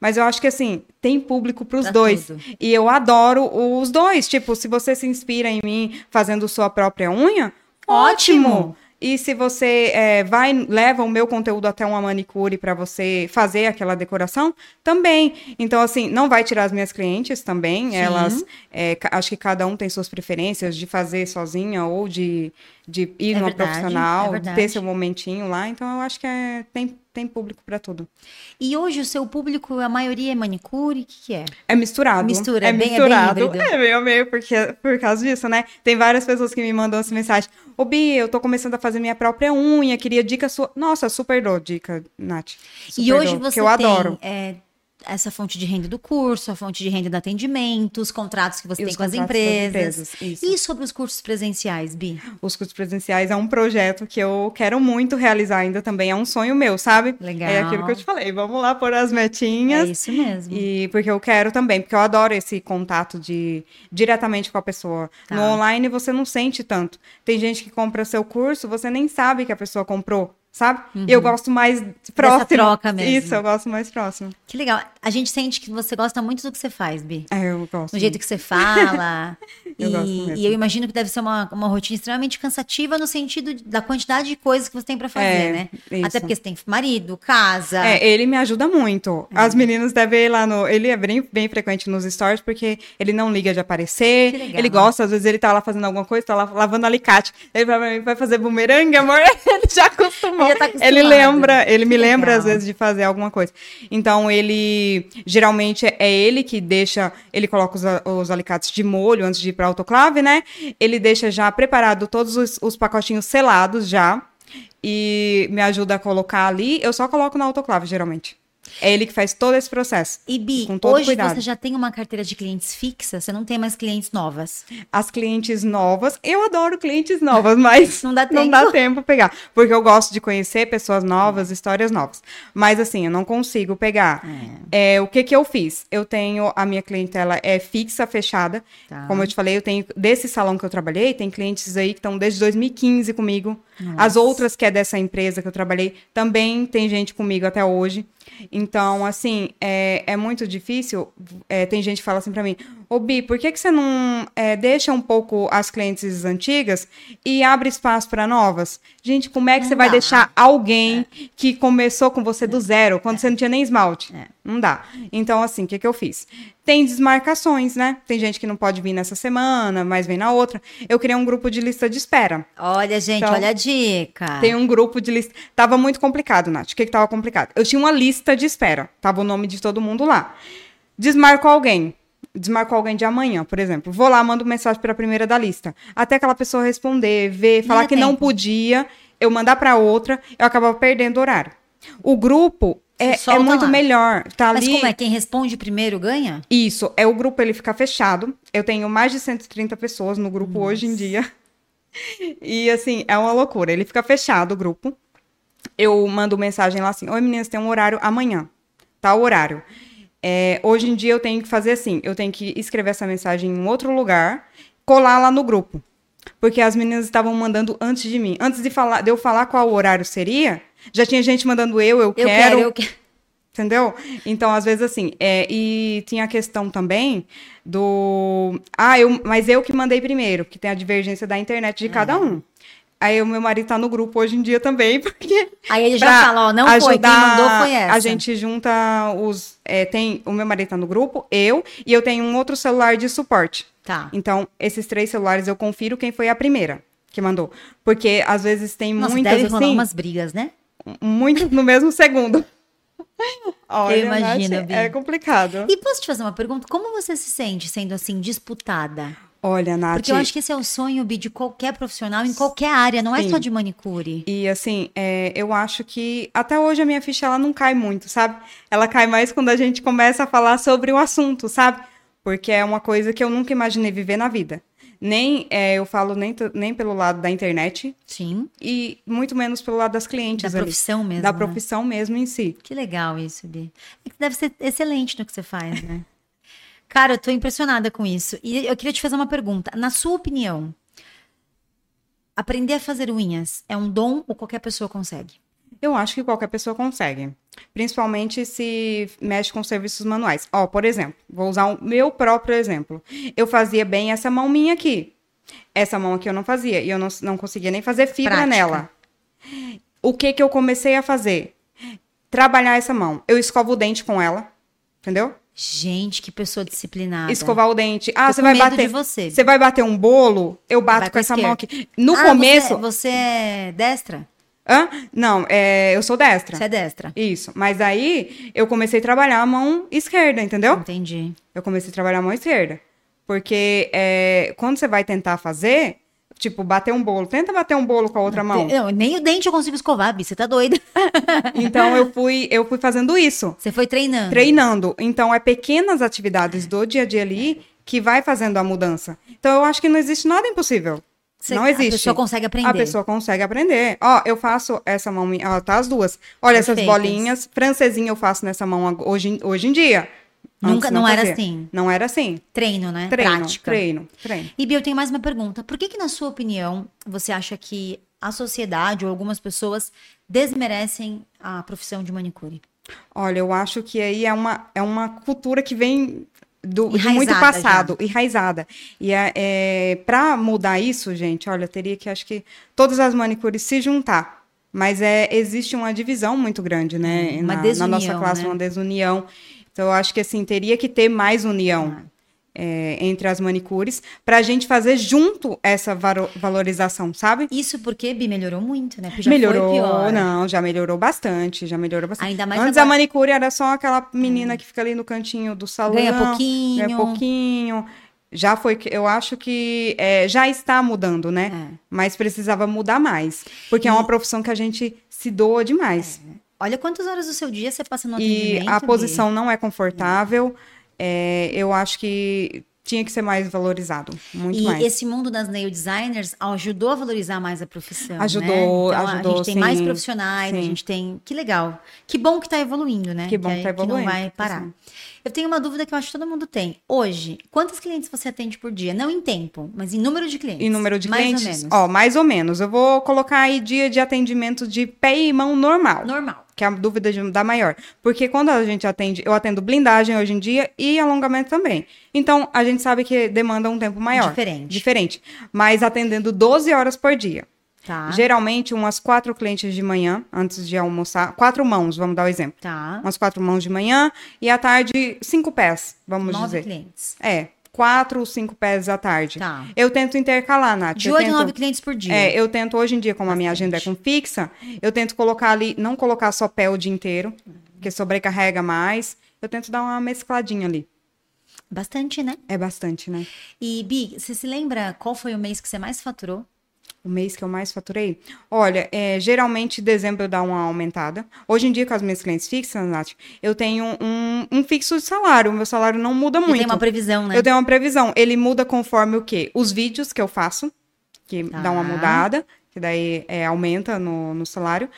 Mas eu acho que assim, tem público pros Pra dois. tudo. E eu adoro os dois. Tipo, se você se inspira em mim fazendo sua própria unha, Ótimo. ótimo. E se você é, vai, leva o meu conteúdo até uma manicure para você fazer aquela decoração, também. Então, assim, não vai tirar as minhas clientes também. Sim. Elas, é, acho que cada um tem suas preferências de fazer sozinha ou de, de ir É numa verdade, é profissional, verdade. ter seu momentinho lá. Então, eu acho que é, tem, tem público para tudo. E hoje o seu público, a maioria é manicure? O que, que é? É misturado. Mistura, é é bem- é bem misturado. É meio meio, porque, por causa disso, né? Tem várias pessoas que me mandam essa mensagem. Ô, Bi, eu tô começando a fazer minha própria unha, queria dica sua. Nossa, super dou dica, Nath. e Super hoje dou, você que eu tem adoro. é, essa fonte de renda do curso, a fonte de renda do atendimento, os contratos que você E tem com as empresas. empresas, isso. E sobre os cursos presenciais, Bi? Os cursos presenciais é um projeto que eu quero muito realizar ainda também. É um sonho meu, sabe? Legal. É aquilo que eu te falei. Vamos lá pôr as É metinhas. isso mesmo. E porque eu quero também, porque eu adoro esse contato de diretamente com a pessoa. Tá. No online você não sente tanto. Tem gente que compra seu curso, você nem sabe que a pessoa comprou, sabe? E eu gosto mais próximo. Uhum. troca mesmo. Isso, eu gosto mais próximo. Que legal. A gente sente que você gosta muito do que você faz, Bi. É, eu gosto. No jeito que você fala. Eu e, gosto mesmo. e eu imagino que deve ser uma, uma rotina extremamente cansativa no sentido da quantidade de coisas que você tem pra fazer, É, né? isso. Até porque você tem marido, casa. É, ele me ajuda muito. As meninas devem ir lá no. Ele é bem, bem frequente nos stories, porque ele não liga de aparecer. Que legal. Ele gosta, às vezes ele tá lá fazendo alguma coisa, tá lá lavando alicate. Ele vai vai fazer bumerangue, amor. ele já acostumou. Ele já tá acostumado. Ele lembra, ele Que me lembra, às vezes, de fazer alguma coisa. Então, ele. Geralmente é ele que deixa. Ele coloca os, os alicates de molho antes de ir pra autoclave, né? Ele deixa já preparado todos os, os pacotinhos selados já. E me ajuda a colocar ali. Eu só coloco na autoclave, geralmente. É ele que faz todo esse processo. E Bi, Com todo hoje cuidado. você já tem uma carteira de clientes fixa, você não tem mais clientes novas. As clientes novas, eu adoro clientes novas, mas Não dá não tempo. dá tempo pegar. Porque eu gosto de conhecer pessoas novas, histórias novas. Mas assim, eu não consigo pegar. É, o que que eu fiz? Eu tenho, a minha clientela é fixa, fechada. Tá. Como eu te falei, eu tenho, desse salão que eu trabalhei, tem clientes aí que estão desde 2015 comigo. As outras que é dessa empresa que eu trabalhei, também tem gente comigo até hoje. Então, assim, é, é muito difícil. É, tem gente que fala assim pra mim, ô Bi, por que, que você não é, deixa um pouco as clientes antigas e abre espaço para novas? Gente, como é que Não você vai dá. deixar alguém que começou com você do zero, quando você não tinha nem esmalte? É. Não dá. Então, assim, o que, que eu fiz? Tem desmarcações, né? Tem gente que não pode vir nessa semana, mas vem na outra. Eu criei um grupo de lista de espera. Olha, gente, Então, olha a dica. Tem um grupo de lista. Tava muito complicado, Nath. O que que tava complicado? Eu tinha uma lista de espera. Tava o nome de todo mundo lá. Desmarco alguém. Desmarco alguém de amanhã, por exemplo. Vou lá, mando mensagem para a primeira da lista. Até aquela pessoa responder, ver, falar dá que não tempo. podia, eu mandar para outra, eu acabava perdendo horário. O grupo é, é muito lá. melhor. Tá Mas ali. como é? Quem responde primeiro ganha? Isso, é o grupo, ele fica fechado. Eu tenho mais de 130 pessoas no grupo hoje em dia. E assim, é uma loucura. Ele fica fechado o grupo. Eu mando mensagem lá assim: Oi meninas, tem um horário amanhã. Tá o horário. É, hoje em dia eu tenho que fazer assim: eu tenho que escrever essa mensagem em outro lugar, colar lá no grupo. Porque as meninas estavam mandando antes de mim. Antes de, falar, de eu falar qual horário seria, já tinha gente mandando eu, eu, Eu quero. quero, eu quero. Entendeu? Então, às vezes, assim, é, e tinha a questão também do. Ah, eu, mas eu que mandei primeiro, que tem a divergência da internet de cada um. Aí o meu marido tá no grupo hoje em dia também, porque. Aí ele já fala, ó, não foi, quem ajudar, mandou foi essa. A gente junta os. é, tem o meu marido tá no grupo, eu, e eu tenho um outro celular de suporte. Tá. Então, esses três celulares eu confiro quem foi a primeira que mandou. Porque às vezes tem Nossa, muitas deve assim, umas brigas, né? muito no mesmo segundo. Olha, imagino, Nath, é complicado. E posso te fazer uma pergunta? Como você se sente sendo assim, disputada? Olha, Nath, Porque eu acho que esse é o sonho, Bi, de qualquer profissional em qualquer área, não é Sim. só de manicure. E assim, é, eu acho que até hoje a minha ficha ela não cai muito, sabe? Ela cai mais quando a gente começa a falar sobre o assunto, sabe? Porque é uma coisa que eu nunca imaginei viver na vida. Nem é, eu falo nem, nem pelo lado da internet Sim. e muito menos pelo lado das clientes Da ali. profissão mesmo. da né? profissão mesmo em si. Que legal isso, Bi. É que deve ser excelente no que você faz, né? Cara, eu tô impressionada com isso. E eu queria te fazer uma pergunta. Na sua opinião, aprender a fazer unhas é um dom ou qualquer pessoa consegue? Eu acho que qualquer pessoa consegue. Principalmente se mexe com serviços manuais. Ó, por exemplo, vou usar o meu próprio exemplo. Eu fazia bem essa mão minha aqui. Essa mão aqui eu não fazia. E eu não, não conseguia nem fazer fibra Prática. nela. O que que eu comecei a fazer? Trabalhar essa mão. Eu escovo o dente com ela. Entendeu? Gente, que pessoa disciplinada. Escovar o dente. Ah, Tô você vai medo bater. de você. Você vai bater um bolo? Eu bato Vai com essa mão aqui. No Ah, começo. Você, você é destra? Hã? Não, é, eu sou destra. Você é destra. Isso. Mas aí eu comecei a trabalhar a mão esquerda, entendeu? Entendi. Eu comecei a trabalhar a mão esquerda. Porque é, quando você vai tentar fazer, tipo, bater um bolo, tenta bater um bolo com a outra mão. Não, nem o dente eu consigo escovar, Bi. Você tá doida? Então eu fui, eu fui fazendo isso, Você foi treinando. treinando. Então é pequenas atividades do dia a dia ali que vai fazendo a mudança. Então eu acho que não existe nada impossível. Você- não A existe. pessoa consegue aprender. A pessoa consegue aprender. Ó, eu faço essa mão, ó, tá as duas. Olha essas Perfeitas. bolinhas, francesinha eu faço nessa mão hoje, hoje em dia. Nunca- Antes não era assim. Não era assim. Treino, né? Treino, Prática. treino, treino. E Bia, eu tenho mais uma pergunta. Por que que, na sua opinião, você acha que a sociedade ou algumas pessoas desmerecem a profissão de manicure? Olha, eu acho que aí é uma, é uma cultura que vem do, de muito já. passado, enraizada. E é, é, para mudar isso, gente, olha, teria que, acho que, todas as manicures se juntar. Mas é, existe uma divisão muito grande, né? Hum, uma na, na desunião, nossa classe, né? uma desunião. Então, eu acho que, assim, teria que ter mais união. é, entre as manicures, para a gente fazer junto essa valorização, sabe? Isso porque Bi melhorou muito, né? Já melhorou, pior. não, já melhorou bastante, já melhorou bastante. Ainda mais Antes agora- a manicure era só aquela menina que fica ali no cantinho do salão. Ganha pouquinho. Ganha pouquinho. Já foi, eu acho que é, já está mudando, né? É. Mas precisava mudar mais. Porque é uma profissão que a gente se doa demais. Olha quantas horas do seu dia você passa no e atendimento. a Bi. posição não é confortável. É, eu acho que tinha que ser mais valorizado. Muito E mais. esse mundo das nail designers ajudou a valorizar mais a profissão. Ajudou, né? então, ajudou, A gente tem mais sim, profissionais, a sim. gente tem. Que legal. Que bom que tá evoluindo, né? Que bom que aí- tá não evoluindo, vai parar. sim. Eu tenho uma dúvida que eu acho que todo mundo tem. Hoje, quantos clientes você atende por dia? Não em tempo, mas em número de clientes. Em número de mais clientes? ou menos. Ó, mais ou menos. Eu vou colocar aí dia de atendimento de pé e mão normal. Normal. Que é a dúvida de- da maior. Porque quando a gente atende, eu atendo blindagem hoje em dia e alongamento também. Então, a gente sabe que demanda um tempo maior. Diferente. Diferente. Mas atendendo 12 horas por dia. Tá. Geralmente, umas quatro clientes de manhã, antes de almoçar. Quatro mãos, vamos dar o exemplo. Tá. Umas quatro mãos de manhã e à tarde, cinco pés, vamos Nove dizer. clientes. É, quatro ou cinco pés à tarde. Tá. Eu tento intercalar, Nath. De 8 a. 9 clientes por dia. É, eu tento hoje em dia, como a minha agenda é com fixa, eu tento colocar ali, não colocar só pé o dia inteiro, porque sobrecarrega mais. Eu tento dar uma mescladinha ali. Bastante, né? É bastante, né? E, Bi, você se lembra qual foi o mês que você mais faturou? O mês que eu mais faturei? Olha, é, geralmente dezembro dá uma aumentada. Hoje em dia, com as minhas clientes fixas, Nath, eu tenho um, um fixo de salário. O meu salário não muda Você muito. tem uma previsão, né? Eu tenho uma previsão. Ele muda conforme o quê? Os vídeos que eu faço, que Tá. dá uma mudada, que daí é, aumenta no, no salário.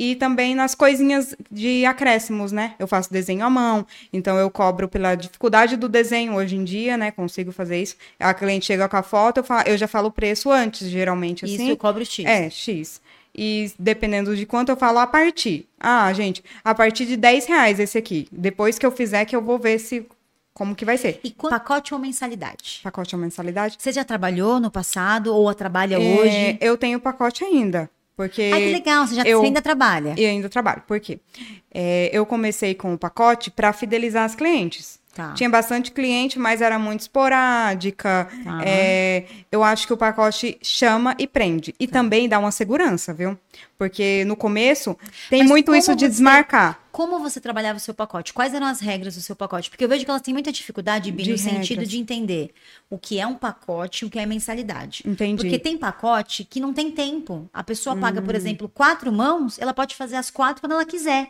E também nas coisinhas de acréscimos, né? Eu faço desenho à mão, então eu cobro pela dificuldade do desenho hoje em dia, né? Consigo fazer isso. A cliente chega com a foto, eu, falo- eu já falo o preço antes, geralmente, assim. Isso cobra o X. É, X. E dependendo de quanto eu falo a partir. Ah, gente, a partir de 10 reais esse aqui. Depois que eu fizer, que eu vou ver se como que vai ser. E quanto pacote ou mensalidade? Pacote ou mensalidade? Você já trabalhou no passado ou trabalha É, hoje? Eu tenho pacote ainda. Porque Ai, que legal, você já eu- você ainda trabalha. E ainda trabalho. Por quê? É, eu comecei com o pacote para fidelizar as clientes. Tá. Tinha bastante cliente, mas era muito esporádica. Tá. É, eu acho que o pacote chama e prende. E também dá uma segurança, viu? Porque no começo tem Mas muito isso de você- desmarcar. Como você trabalhava o seu pacote? Quais eram as regras do seu pacote? Porque eu vejo que elas têm muita dificuldade, Bi, no sentido regras. de entender o que é um pacote e o que é mensalidade. Entendi. Porque tem pacote que não tem tempo. A pessoa paga, Hum. por exemplo, quatro mãos, ela pode fazer as quatro quando ela quiser.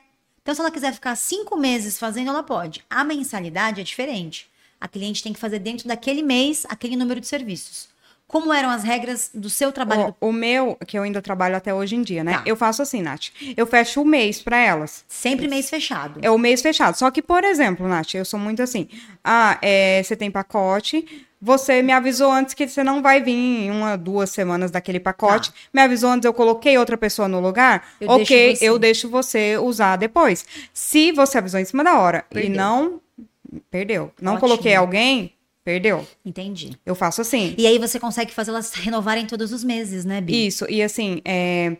Então, se ela quiser ficar cinco meses fazendo, ela pode. A mensalidade é diferente. A cliente tem que fazer dentro daquele mês aquele número de serviços. Como eram as regras do seu trabalho? O, o meu, que eu ainda trabalho até hoje em dia, né? Tá. Eu faço assim, Nath. Eu fecho o mês para elas. Sempre mês fechado. É o mês fechado. Só que, por exemplo, Nath, eu sou muito assim. Ah, é, você tem pacote. Você me avisou antes que você não vai vir em uma, duas semanas daquele pacote. Me avisou antes, eu coloquei outra pessoa no lugar. Tá. Eu ok, deixo eu deixo você usar depois. Se você avisou em cima da hora e Perdeu. não. Perdeu. Não Ótimo. coloquei alguém, perdeu. Entendi. Eu faço assim. E aí você consegue fazer elas renovarem todos os meses, né, Bi? Isso, e assim, é,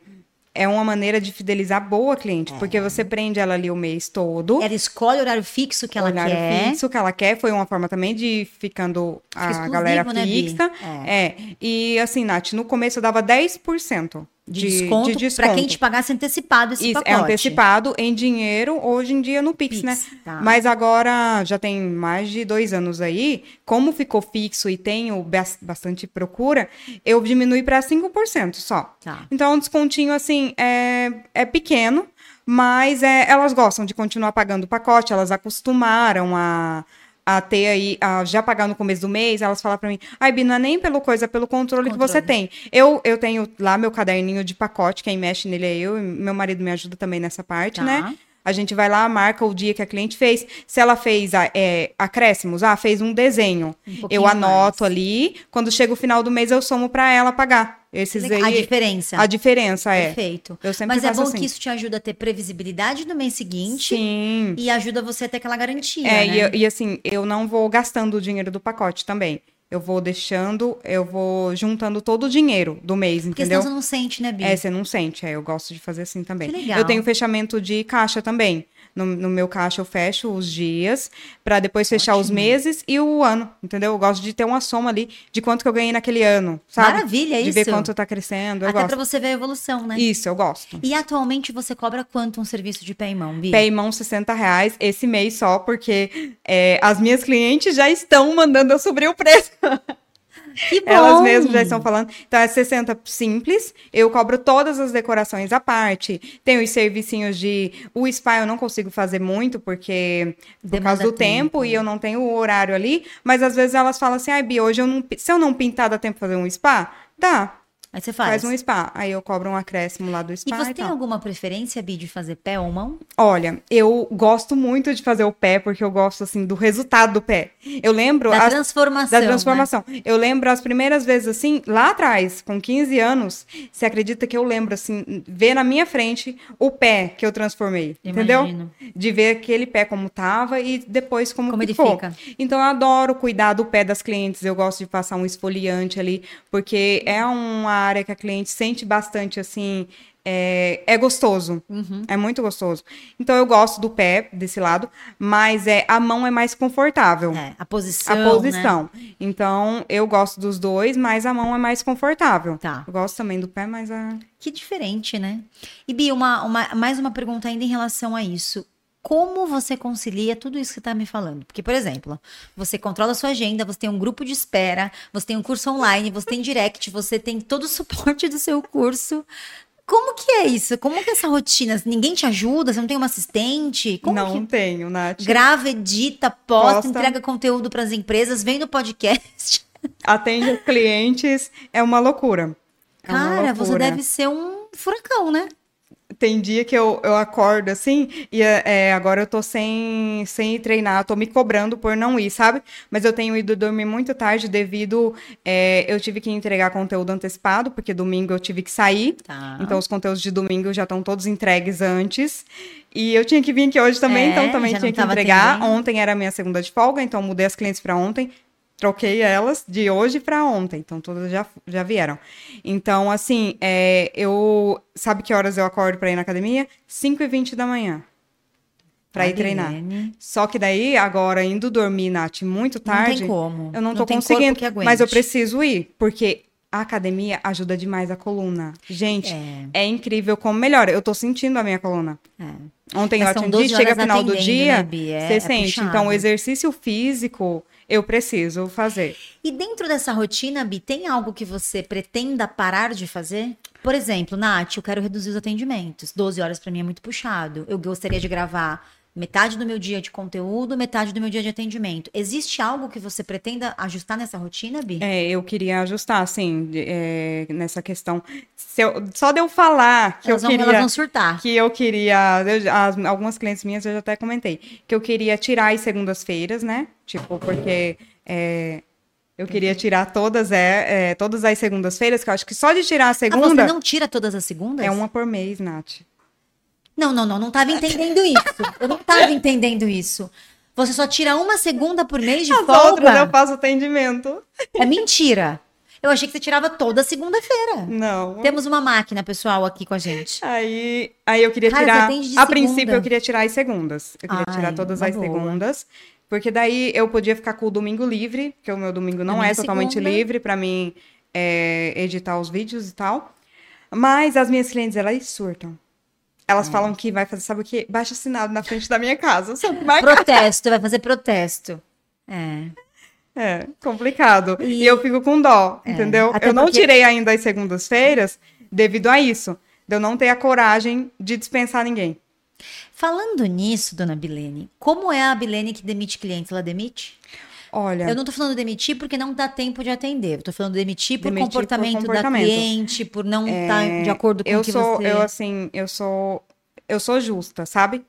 é uma maneira de fidelizar boa cliente, porque você prende ela ali o mês todo. Ela escolhe o horário fixo que ela horário quer. fixo que ela quer, foi uma forma também de ficando a exclusivo, galera né, fixa. É. E assim, Nath, no começo eu dava 10% De, de, desconto, de desconto. pra quem te pagasse antecipado esse Isso, pacote. é antecipado em dinheiro, hoje em dia no Pix, Pix, né? tá. Mas agora já tem mais de dois anos aí, como ficou fixo e tenho bas- bastante procura, eu diminui para 5% só. Tá. Então, um descontinho, assim, é, é pequeno, mas é, elas gostam de continuar pagando o pacote, elas acostumaram a, a ter aí, a já pagar no começo do mês, elas falam pra mim, ai, Bi, não é nem pelo coisa, é pelo controle, que você Controle. tem. Eu, eu tenho lá meu caderninho de pacote, quem mexe nele é eu, e meu marido me ajuda também nessa parte, Tá. né? A gente vai lá, marca o dia que a cliente fez. Se ela fez a- é, acréscimos, ah, fez um desenho. Um eu anoto mais. ali. Quando chega o final do mês, eu somo pra ela pagar. Esses A aí. diferença. A diferença é. Perfeito. Eu sempre Mas é bom assim. que isso te ajuda a ter previsibilidade no mês seguinte Sim. e ajuda você a ter aquela garantia. É, né? e, e assim, eu não vou gastando o dinheiro do pacote também. Eu vou deixando, eu vou juntando todo o dinheiro do mês, Porque entendeu? senão você não sente, né, Bi? É, você não sente. É, eu gosto de fazer assim também. Que legal. Eu tenho fechamento de caixa também. No, no meu caixa eu fecho os dias pra depois fechar os Ótimo. meses e o ano, entendeu? Eu gosto de ter uma soma ali de quanto que eu ganhei naquele ano, sabe? Maravilha, De isso. ver quanto tá crescendo, Até pra você ver a evolução, né? Isso, eu gosto. E atualmente você cobra quanto um serviço de pé e mão, Bi? Pé e mão, 60 reais esse mês só, porque é, as minhas clientes já estão mandando eu subir o preço. Que bom! Elas mesmas já estão falando. Então, é 60 simples. Eu cobro todas as decorações à parte. Tem os servicinhos de. O spa eu não consigo fazer muito, porque. Por Demanda causa do tempo. tempo, e eu não tenho o horário ali. Mas às vezes elas falam assim: ai, Bi, hoje eu não. Se eu não pintar, dá tempo de fazer um spa? Dá. Aí você Faz, faz. um spa. Aí eu cobro um acréscimo lá do E spa. você e tem tal. alguma preferência, Bi, de fazer pé ou mão? Olha, eu gosto muito de fazer o pé, porque eu gosto, assim, do resultado do pé. Eu lembro. Da as- transformação. da né? transformação. Eu lembro as primeiras vezes, assim, lá atrás, com 15 anos, você acredita que eu lembro, assim, ver na minha frente o pé que eu transformei, entendeu? Imagino. De ver aquele pé como tava e depois como, Como ele ficou. fica. Então, eu adoro cuidar do pé das clientes, eu gosto de passar um esfoliante ali, porque é uma área que a cliente sente bastante, assim, é, é gostoso. Uhum. É muito gostoso. Então, eu gosto do pé, desse lado, mas é, a mão é mais confortável É, a posição. a né? posição. Então, eu gosto dos dois, mas a mão é mais confortável. Tá. Eu gosto também do pé, mas a. Que diferente, né? E Bi, uma, uma- mais uma pergunta ainda em relação a isso. Como você concilia tudo isso que você está me falando? Porque, por exemplo, você controla a sua agenda, você tem um grupo de espera, você tem um curso online, você tem direct, você tem todo o suporte do seu curso. Como que é isso? Como que é essa rotina? Ninguém te ajuda? Você não tem uma assistente? Como não que tenho, Nath. grava, edita, posta, Posta. entrega conteúdo para as empresas, vem no podcast? Atende clientes, é uma loucura. É uma Cara, você loucura. deve ser um furacão, né? Tem dia que eu, eu acordo assim, e é, agora eu tô sem, sem treinar, tô me cobrando por não ir, sabe? Mas eu tenho ido dormir muito tarde devido. É, eu tive que entregar conteúdo antecipado, porque domingo eu tive que sair. Tá. Então os conteúdos de domingo já estão todos entregues antes. E eu tinha que vir aqui hoje também, é, então também tinha que entregar. Ontem era a minha segunda de folga, então mudei as clientes para ontem troquei elas de hoje para ontem, então todas já, já vieram. Então, assim, é, eu. Sabe que horas eu acordo para ir na academia? 5 e 20 da manhã. Pra ir treinar. Só que daí, agora, indo dormir, Nath, muito tarde. Não tem como. Eu não, não tô conseguindo. Mas eu preciso ir, porque a academia ajuda demais a coluna. Gente, é, é incrível como melhora. Eu tô sentindo a minha coluna. É. Ontem Mas eu atendi, chega final do dia, né, é, você é sente. Puxado. Então, o exercício físico eu preciso fazer. E dentro dessa rotina, Bi, tem algo que você pretenda parar de fazer? Por exemplo, Nath, eu quero reduzir os atendimentos. 12 horas para mim é muito puxado. Eu gostaria de gravar metade do meu dia de conteúdo, metade do meu dia de atendimento. Existe algo que você pretenda ajustar nessa rotina, Bi? É, eu queria ajustar, assim, é, nessa questão. Eu, só de eu falar que elas eu vão, queria... Elas vão surtar. Que eu queria... Eu, as, algumas clientes minhas eu já até comentei. Que eu queria tirar as segundas-feiras, né? Tipo, porque... É, eu queria tirar todas, é, é todas as segundas-feiras, que eu acho que só de tirar a segunda. Ah, você não tira todas as segundas? É uma por mês, Nath. Não, não, não, não estava entendendo isso. Eu não estava entendendo isso. Você só tira uma segunda por mês de As folga? outras eu faço atendimento. É mentira. Eu achei que você tirava toda segunda-feira. Não. Temos uma máquina, pessoal, aqui com a gente. Aí, aí eu queria Cara, tirar. A segunda. princípio, eu queria tirar as segundas. Eu queria Ai, tirar todas as boa. segundas. Porque daí eu podia ficar com o domingo livre, porque o meu domingo não é totalmente segunda. livre para mim é, editar os vídeos e tal. Mas as minhas clientes, elas surtam. Elas hum. falam que vai fazer, sabe o quê? Baixa assinado na frente da minha casa. Sabe? Protesto, vai fazer protesto. É. É, complicado. E, e eu fico com dó, é, entendeu? Eu não porque... tirei ainda as segundas-feiras devido a isso. De eu não ter a coragem de dispensar ninguém. Falando nisso, dona Bilene, como é a Bilene que demite clientes? Ela demite? Olha. Eu não tô falando demitir porque não dá tempo de atender. Eu tô falando demitir por, demitir comportamento, por comportamento, da cliente, por não estar é, tá de acordo com eu o que sou, você... Eu, assim, eu sou... Eu sou justa, sabe?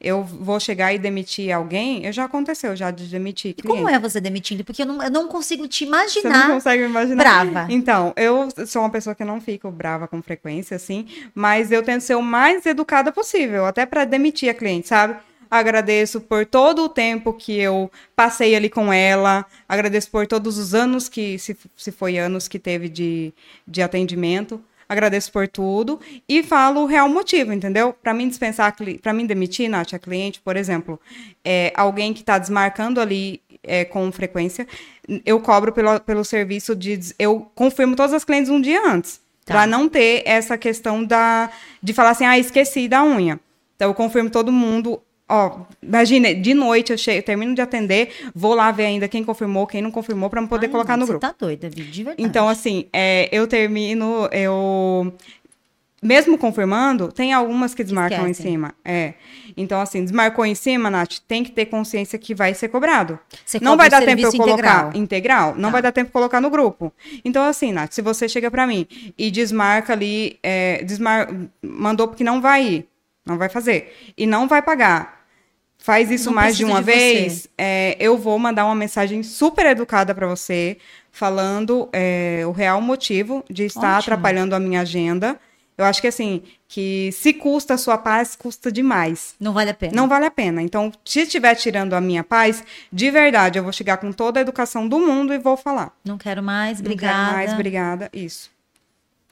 eu vou chegar e demitir alguém, já aconteceu já de demitir cliente. Como é você demitindo? Porque eu não, eu não consigo te imaginar. Você não consegue imaginar. Brava. Então, eu sou uma pessoa que não fico brava com frequência, assim, mas eu tento ser o mais educada possível, até para demitir a cliente, sabe? Agradeço por todo o tempo que eu passei ali com ela. Agradeço por todos os anos que, se, se foi anos que teve de, de atendimento. Agradeço por tudo e falo o real motivo, entendeu? Para mim dispensar, para mim demitir, Nath, a cliente, por exemplo, é, alguém que está desmarcando ali é, com frequência, eu cobro pelo, pelo serviço de. Eu confirmo todas as clientes um dia antes. Tá. Para não ter essa questão da, de falar assim, ah, esqueci da unha. Então, eu confirmo todo mundo Ó, imagina, de noite eu chego, termino de atender, vou lá ver ainda quem confirmou, quem não confirmou, para poder Ai, colocar não, no grupo. Você tá doida, de verdade. Então, assim, é, eu termino, eu. Mesmo confirmando, tem algumas que desmarcam Esquecem. em cima. É. Então, assim, desmarcou em cima, Nath, tem que ter consciência que vai ser cobrado. Você não vai dar tempo eu colocar integral. integral não tá. vai dar tempo colocar no grupo. Então, assim, Nath, se você chega para mim e desmarca ali, é, desmar... mandou porque não vai ir, não vai fazer, e não vai pagar faz isso não mais de uma de vez, é, eu vou mandar uma mensagem super educada para você, falando é, o real motivo de estar Ótimo. atrapalhando a minha agenda. Eu acho que assim, que se custa a sua paz, custa demais. Não vale a pena. Não vale a pena. Então, se estiver tirando a minha paz, de verdade, eu vou chegar com toda a educação do mundo e vou falar. Não quero mais, obrigada. Não quero mais, obrigada. Isso.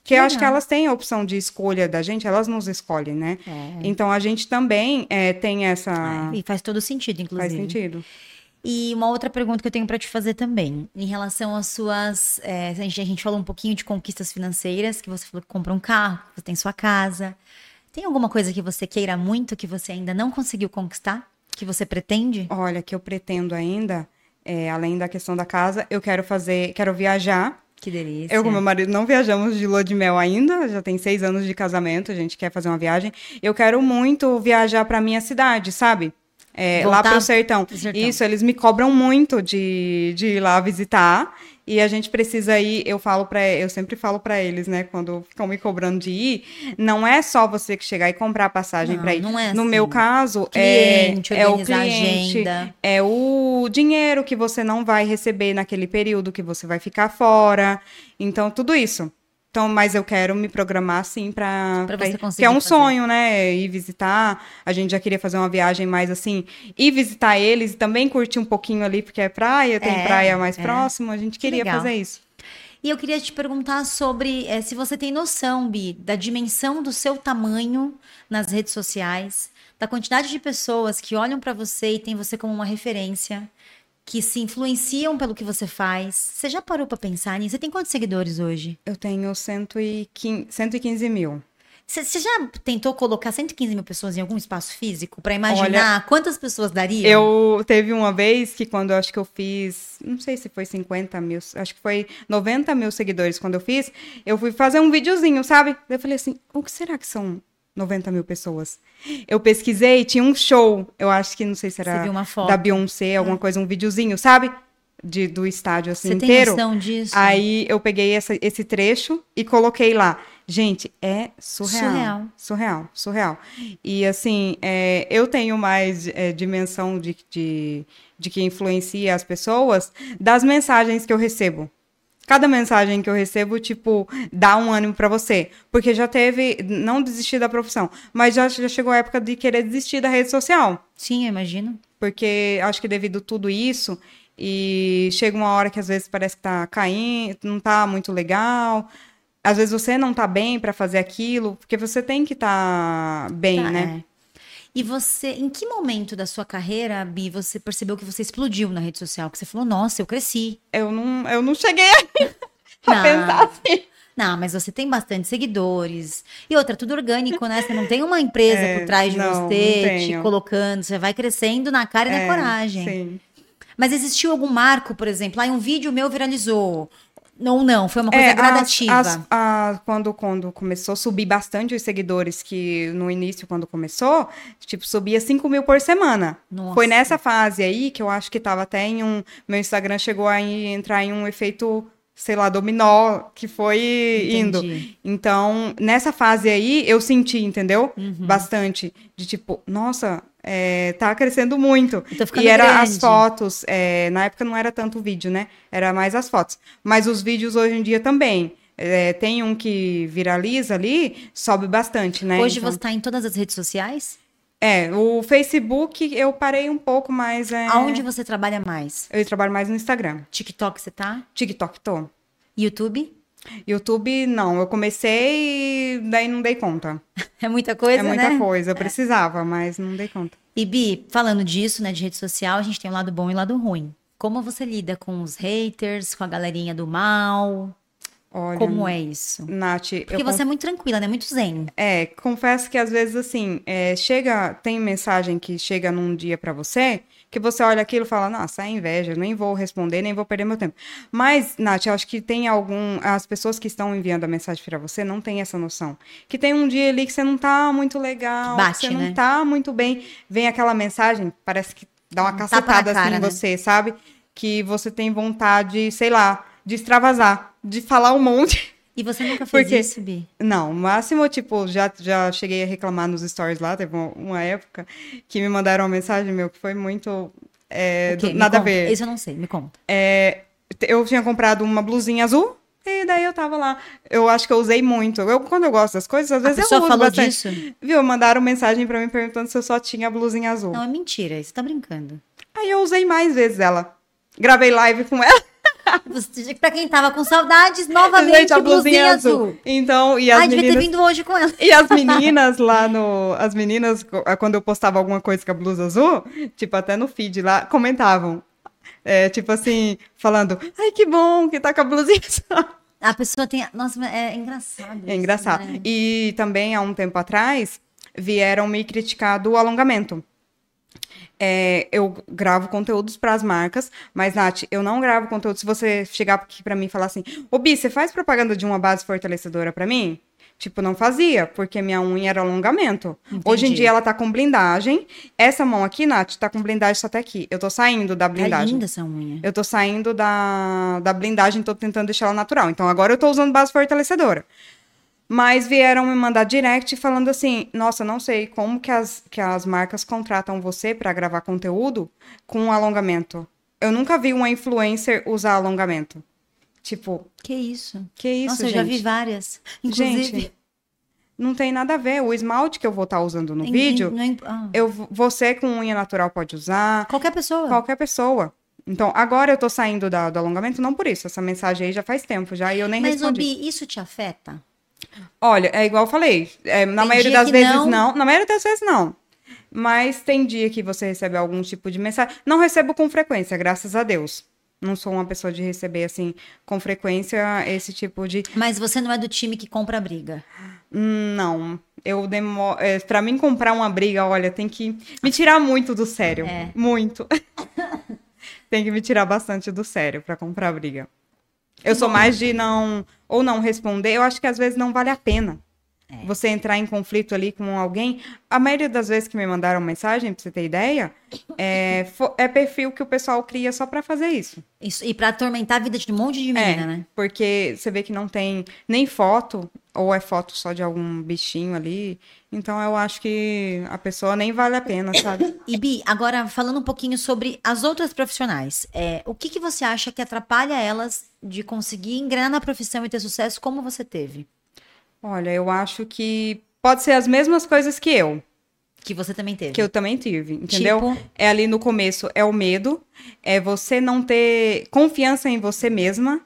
Que eu acho que elas têm a opção de escolha da gente, elas nos escolhem, né? É. Então a gente também é, tem essa. É, e faz todo sentido, inclusive. Faz sentido. E uma outra pergunta que eu tenho para te fazer também, em relação às suas. É, a, gente, a gente falou um pouquinho de conquistas financeiras, que você falou que comprou um carro, que você tem sua casa. Tem alguma coisa que você queira muito que você ainda não conseguiu conquistar? Que você pretende? Olha, que eu pretendo ainda, é, além da questão da casa, eu quero fazer, quero viajar que delícia. Eu com meu marido não viajamos de lua de mel ainda, já tem seis anos de casamento, a gente quer fazer uma viagem. Eu quero muito viajar para minha cidade, sabe? É, lá Voltar pro sertão. pro sertão. Isso, eles me cobram muito de, de ir lá visitar. E a gente precisa ir, eu falo para, eu sempre falo para eles, né, quando ficam me cobrando de ir, não é só você que chegar e comprar a passagem para ir. não é no assim. meu caso, Cliente, é, é o cliente, agenda. é o dinheiro que você não vai receber naquele período que você vai ficar fora. Então, tudo isso. Então, mas eu quero me programar sim para que é um fazer. sonho, né? Ir visitar. A gente já queria fazer uma viagem mais assim, ir visitar eles e também curtir um pouquinho ali, porque é praia, tem É, praia mais é. próximo. A gente Que queria legal. fazer isso. E eu queria te perguntar sobre eh, se você tem noção, Bi, da dimensão do seu tamanho nas redes sociais, da quantidade de pessoas que olham pra você e têm você como uma referência, que se influenciam pelo que você faz. Você já parou pra pensar nisso? Você tem quantos seguidores hoje? Eu tenho 115, 115 mil. Você já tentou colocar 115 mil pessoas em algum espaço físico pra imaginar quantas pessoas daria? Eu teve uma vez que quando eu acho que eu fiz, não sei se foi 50 mil, acho que foi 90 mil seguidores quando eu fiz, eu fui fazer um videozinho, sabe? Eu falei assim, o que será que são 90 mil pessoas? Eu pesquisei, tinha um show, eu acho que não sei se era da Beyoncé, alguma coisa, um videozinho, sabe? De, do estádio assim Você tem inteiro. noção disso? Aí eu peguei essa- esse trecho e coloquei lá. Gente, é surreal. Surreal. Surreal, surreal. E assim, é, eu tenho mais é, dimensão de, de, de que influencia as pessoas das mensagens que eu recebo. Cada mensagem que eu recebo, tipo, dá um ânimo pra você. Porque já teve, não desistir da profissão, mas já, já chegou a época de querer desistir da rede social Sim, eu imagino. porque acho que devido a tudo isso e chega uma hora que às vezes parece que tá caindo, não tá muito legal. Às vezes você não tá bem para fazer aquilo, porque você tem que estar bem, Tá, né? é. E você, em que momento da sua carreira, Bi, você percebeu que você explodiu na rede social? Que você falou, nossa, eu cresci. Eu não, eu não cheguei a Não. pensar assim. Não, mas você tem bastante seguidores. E outra, tudo orgânico, né? Você não tem uma empresa É, por trás de não, não você te tenho. colocando. Você vai crescendo na cara e na É, coragem. Sim. Mas existiu algum marco, por exemplo? Aí um vídeo meu viralizou. Ou não, foi uma coisa É, as- gradativa. as- a- quando, quando começou a subir bastante os seguidores, que no início, quando começou, tipo, subia 5 mil por semana. Nossa. Foi nessa fase aí que eu acho que tava até em um. Meu Instagram chegou a entrar em um efeito, sei lá, dominó, que foi indo. Entendi. Então, nessa fase aí, eu senti, entendeu? Uhum. Bastante. De tipo, nossa, é, tá crescendo muito. E era grande. as fotos, é, na época não era tanto o vídeo, né? Era mais as fotos. Mas os vídeos hoje em dia também. É, tem um que viraliza ali, sobe bastante, né? Hoje Então- você tá em todas as redes sociais? É, o Facebook eu parei um pouco, mas é... Aonde você trabalha mais? Eu trabalho mais no Instagram. TikTok você tá? TikTok tô. YouTube? YouTube, não. Eu comecei e daí não dei conta. É muita coisa, é muita né? coisa. Eu precisava, mas não dei conta. E Bi, falando disso, né, de rede social, a gente tem um lado bom e um lado ruim. Como você lida com os haters, com a galerinha do mal? Olha, Como é isso? Nath, Porque você é muito tranquila, né? Muito zen. É, confesso que às vezes assim, é, chega, tem mensagem que chega num dia pra você, que você olha aquilo e fala, nossa, é inveja, nem vou responder, nem vou perder meu tempo. Mas, Nath, eu acho que tem algum, as pessoas que estão enviando a mensagem pra você não têm essa noção. Que tem um dia ali que você não tá muito legal, Bate, que você né? não tá muito bem, vem aquela mensagem, parece que dá uma Um cacetada assim cara, em né? você, sabe? Que você tem vontade, sei lá, de extravasar, de falar um monte. E você nunca fez Porque- isso, Bi? Não, o máximo, tipo, já, já cheguei a reclamar nos stories lá, teve uma, uma época que me mandaram uma mensagem, meu, que foi muito. é, do- nada a conta. ver. Isso eu não sei, me conta. É, eu tinha comprado uma blusinha azul, e daí eu tava lá. Eu acho que eu usei muito. Eu, quando eu gosto das coisas, às A vezes eu pessoa uso falou bastante. disso? Viu? Mandaram mensagem pra mim perguntando se eu só tinha a blusinha azul. Não, é mentira, você tá brincando. Aí eu usei mais vezes ela. Gravei live com ela. Pra quem tava com saudades, novamente, Gente, a blusinha, azul. Então, e as Ai, devia ter meninas... vindo hoje com ela. E as meninas lá no. As meninas, co- quando eu postava alguma coisa com a blusa azul, tipo, até no feed lá, comentavam. É, tipo assim, falando, ai, que bom que tá com a blusinha azul. A pessoa tem. Nossa, é engraçado. É isso, engraçado. né? E também, há um tempo atrás, vieram me criticar do alongamento. É, eu gravo conteúdos para as marcas, mas, Nath, eu não gravo conteúdo. Se você chegar aqui para mim e falar assim, ô Bi, você faz propaganda de uma base fortalecedora para mim? Tipo, não fazia, porque minha unha era alongamento. Hoje em dia ela tá com blindagem. Essa mão aqui, Nath, tá com blindagem só até aqui. Eu tô saindo da É blindagem. linda essa unha. Eu tô saindo da, da blindagem, tô tentando deixar ela natural. Então agora eu tô usando base fortalecedora. Mas vieram me mandar direct falando assim: nossa, não sei como que as, que as marcas contratam você pra gravar conteúdo com alongamento. Eu nunca vi uma influencer usar alongamento. Tipo, Que isso? que isso, Nossa, eu gente? já vi várias. Inclusive, Gente, não tem nada a ver. O esmalte que eu vou estar usando no em- vídeo, em- é- ah, eu, você com unha natural pode usar, qualquer pessoa. qualquer pessoa. Então, agora eu tô saindo da- do alongamento, não por isso. Essa mensagem aí já faz tempo, já, e eu nem Mas, respondi. Obi, isso te afeta? Olha, é igual eu falei. é, na Tem maioria das vezes não. não. Na maioria das vezes não. Mas tem dia que você recebe algum tipo de mensagem. Não recebo com frequência, graças a Deus. Não sou uma pessoa de receber, assim, com frequência, esse tipo de. Mas você não é do time que compra briga. Não. Eu demoro. É, pra mim comprar uma briga, olha, tem que me tirar muito do sério. É. Muito. tem que me tirar bastante do sério pra comprar briga. Eu sou mais de não. Ou não responder. Eu acho que às vezes não vale a pena. É. Você entrar em conflito ali com alguém. A maioria das vezes que me mandaram mensagem, pra você ter ideia, é, é perfil que o pessoal cria só pra fazer isso. Isso, e pra atormentar a vida de um monte de menina, é, né? porque você vê que não tem nem foto, ou é foto só de algum bichinho ali. Então eu acho que a pessoa nem vale a pena, sabe? E Bi, agora falando um pouquinho sobre as outras profissionais, é, o que, que você acha que atrapalha elas de conseguir engrenar na profissão e ter sucesso como você teve? Olha, eu acho que pode ser as mesmas coisas que eu, Que você também teve. que eu também tive, entendeu? Tipo? É ali no começo, é o medo, é você não ter confiança em você mesma,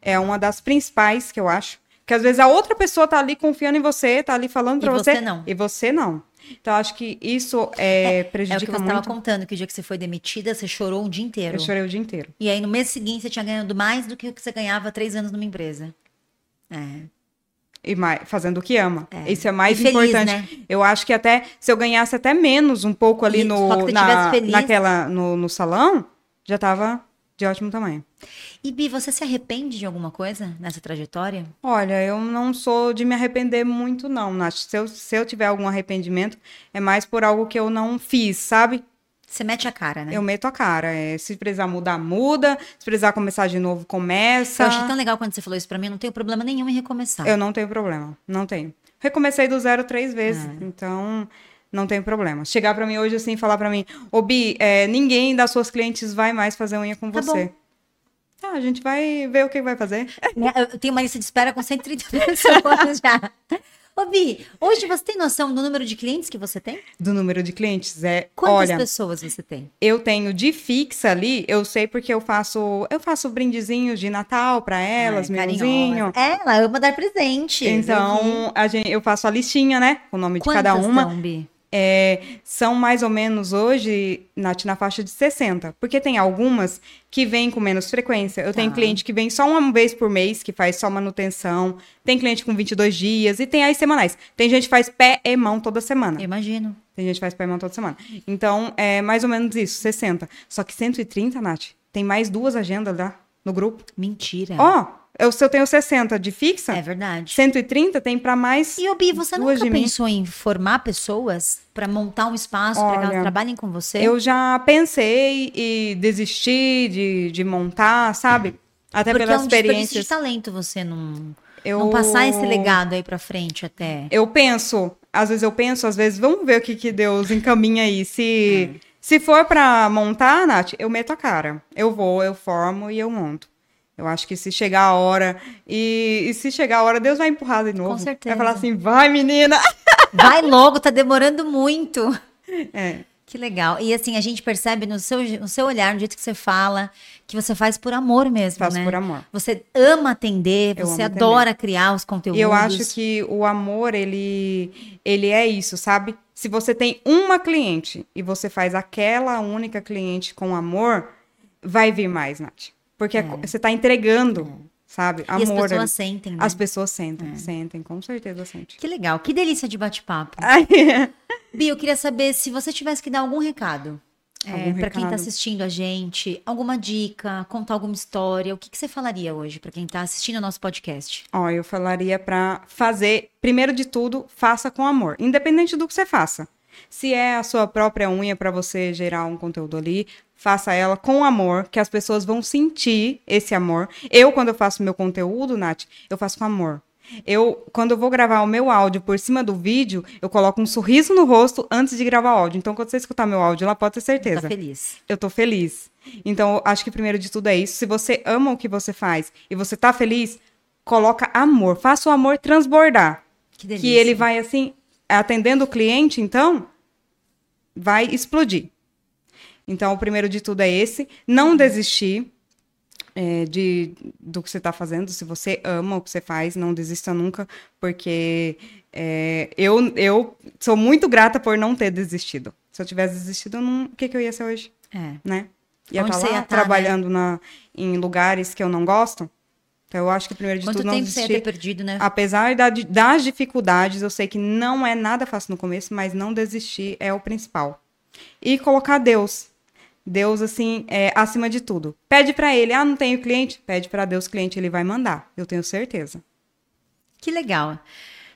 é uma das principais que eu acho. Que às vezes a outra pessoa tá ali confiando em você, tá ali falando E pra você você, não. e você não. Então acho que isso é, É o que prejudica você muito. estava contando, que o dia que você foi demitida, você chorou um dia inteiro. Eu chorei o dia inteiro. E aí, no mês seguinte, você tinha ganhado mais do que o que você ganhava três anos numa empresa. É. E mais, fazendo o que ama. É. Isso é mais E feliz, importante. né? Eu acho que até se eu ganhasse até menos um pouco ali E no, na, naquela, no, no salão, já tava de ótimo tamanho. E Bi, você se arrepende de alguma coisa nessa trajetória? Olha, eu não sou de me arrepender muito, não, Nath. Se eu, se eu tiver algum arrependimento, é mais por algo que eu não fiz, sabe? Você mete a cara, né? Eu meto a cara. É, se precisar mudar, muda. Se precisar começar de novo, começa. Eu achei tão legal quando você falou isso pra mim, eu não tenho problema nenhum em recomeçar. Eu não tenho problema, não tenho. Recomecei do zero três vezes, É. então não tem problema. Chegar pra mim hoje assim e falar pra mim, ô Bi, é, ninguém das suas clientes vai mais fazer unha com Tá você. bom. Tá, a gente vai ver o que vai fazer. Né? Eu tenho uma lista de espera com 130 pessoas já. Ô, Bi, hoje você tem noção do número de clientes que você tem? Do número de clientes, é, Quantas olha, pessoas você tem? eu tenho de fixa ali, eu sei porque eu faço, eu faço brindezinhos de Natal pra elas, mimosinho. carinhosa. Ela ama dar presente. Então, a gente, eu faço a listinha, né? Com o nome de cada uma. São, Bi? É, são mais ou menos hoje, Nath, na faixa de 60. Porque tem algumas que vêm com menos frequência. Eu tenho Tá. cliente que vem só uma vez por mês, que faz só manutenção. Tem cliente com 22 dias. E tem as semanais. Tem gente que faz pé e mão toda semana. Eu imagino. Tem gente que faz pé e mão toda semana. Então, é mais ou menos isso, 60. Só que 130, Nath, tem mais duas agendas lá no grupo. Mentira. Ó, eu, se eu tenho 60 de fixa, É verdade. 130 tem pra mais... E, ô, Bi, você Duas nunca de mim. pensou em formar pessoas pra montar um espaço para que elas trabalhem com você? Eu já pensei e desisti de, de montar, sabe? Até Porque é pelas um desperdício de talento você não, Eu, não passar esse legado aí pra frente até. Eu penso, às vezes eu penso, às vezes, vamos ver o que, que Deus encaminha aí. Se, É. se for pra montar, Nath, eu meto a cara. Eu vou, eu formo e eu monto. Eu acho que se chegar a hora, e, e se chegar a hora, Deus vai empurrar de novo. certeza. Vai falar assim, vai menina! Vai logo, tá demorando muito. É, Que legal. E assim, a gente percebe no seu, no seu olhar, no jeito que você fala, que você faz por amor mesmo, faço né? por amor. Você ama atender, Eu você adora criar os conteúdos. E eu acho que o amor, ele, ele é isso, sabe? Se você tem uma cliente e você faz aquela única cliente com amor, vai vir mais, Nath. Porque é co- você tá entregando, sabe? E as Amor. pessoas sentem, né? As pessoas sentem, sentem, com certeza sentem. Que legal, que delícia de bate-papo. Ai, Bi, eu queria saber se você tivesse que dar algum recado Algum para quem está assistindo a gente, alguma dica, contar alguma história, o que, que você falaria hoje para quem está assistindo o nosso podcast? Ó, eu falaria pra fazer, primeiro de tudo, faça com amor, independente do que você faça. Se é a sua própria unha para você gerar um conteúdo ali, faça ela com amor, que as pessoas vão sentir esse amor. Eu, quando eu faço meu conteúdo, Nath, eu faço com amor. Eu, quando eu vou gravar o meu áudio por cima do vídeo, eu coloco um sorriso no rosto antes de gravar o áudio. Então, quando você escutar meu áudio lá, pode ter certeza Tá feliz. eu tô feliz. Então, acho que primeiro de tudo é isso. Se você ama o que você faz e você tá feliz, coloca amor. Faça o amor transbordar. Que delícia. Que ele vai, assim, atendendo o cliente, então, vai explodir. Então, o primeiro de tudo é esse. Não desistir é, de, do que você tá fazendo. Se você ama o que você faz, não desista nunca, porque é, eu, eu sou muito grata por não ter desistido. Se eu tivesse desistido, não, o que, que eu ia ser hoje? É. né? Ia Onde estar você lá ia tá, trabalhando na, em lugares que eu não gosto. Então, eu acho que primeiro de Quanto tudo não tempo você ia ter desistir. perdido, né? Apesar da- das dificuldades, eu sei que não é nada fácil no começo, mas não desistir é o principal. E colocar Deus. Deus, assim, é acima de tudo. Pede pra ele, ah, não tenho cliente? Pede pra Deus, cliente, ele vai mandar. Eu tenho certeza. Que legal.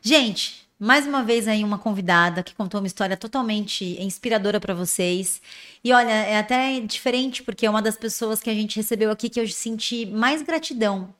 Gente, mais uma vez aí uma convidada que contou uma história totalmente inspiradora para vocês. E olha, é até diferente porque é uma das pessoas que a gente recebeu aqui que eu senti mais gratidão.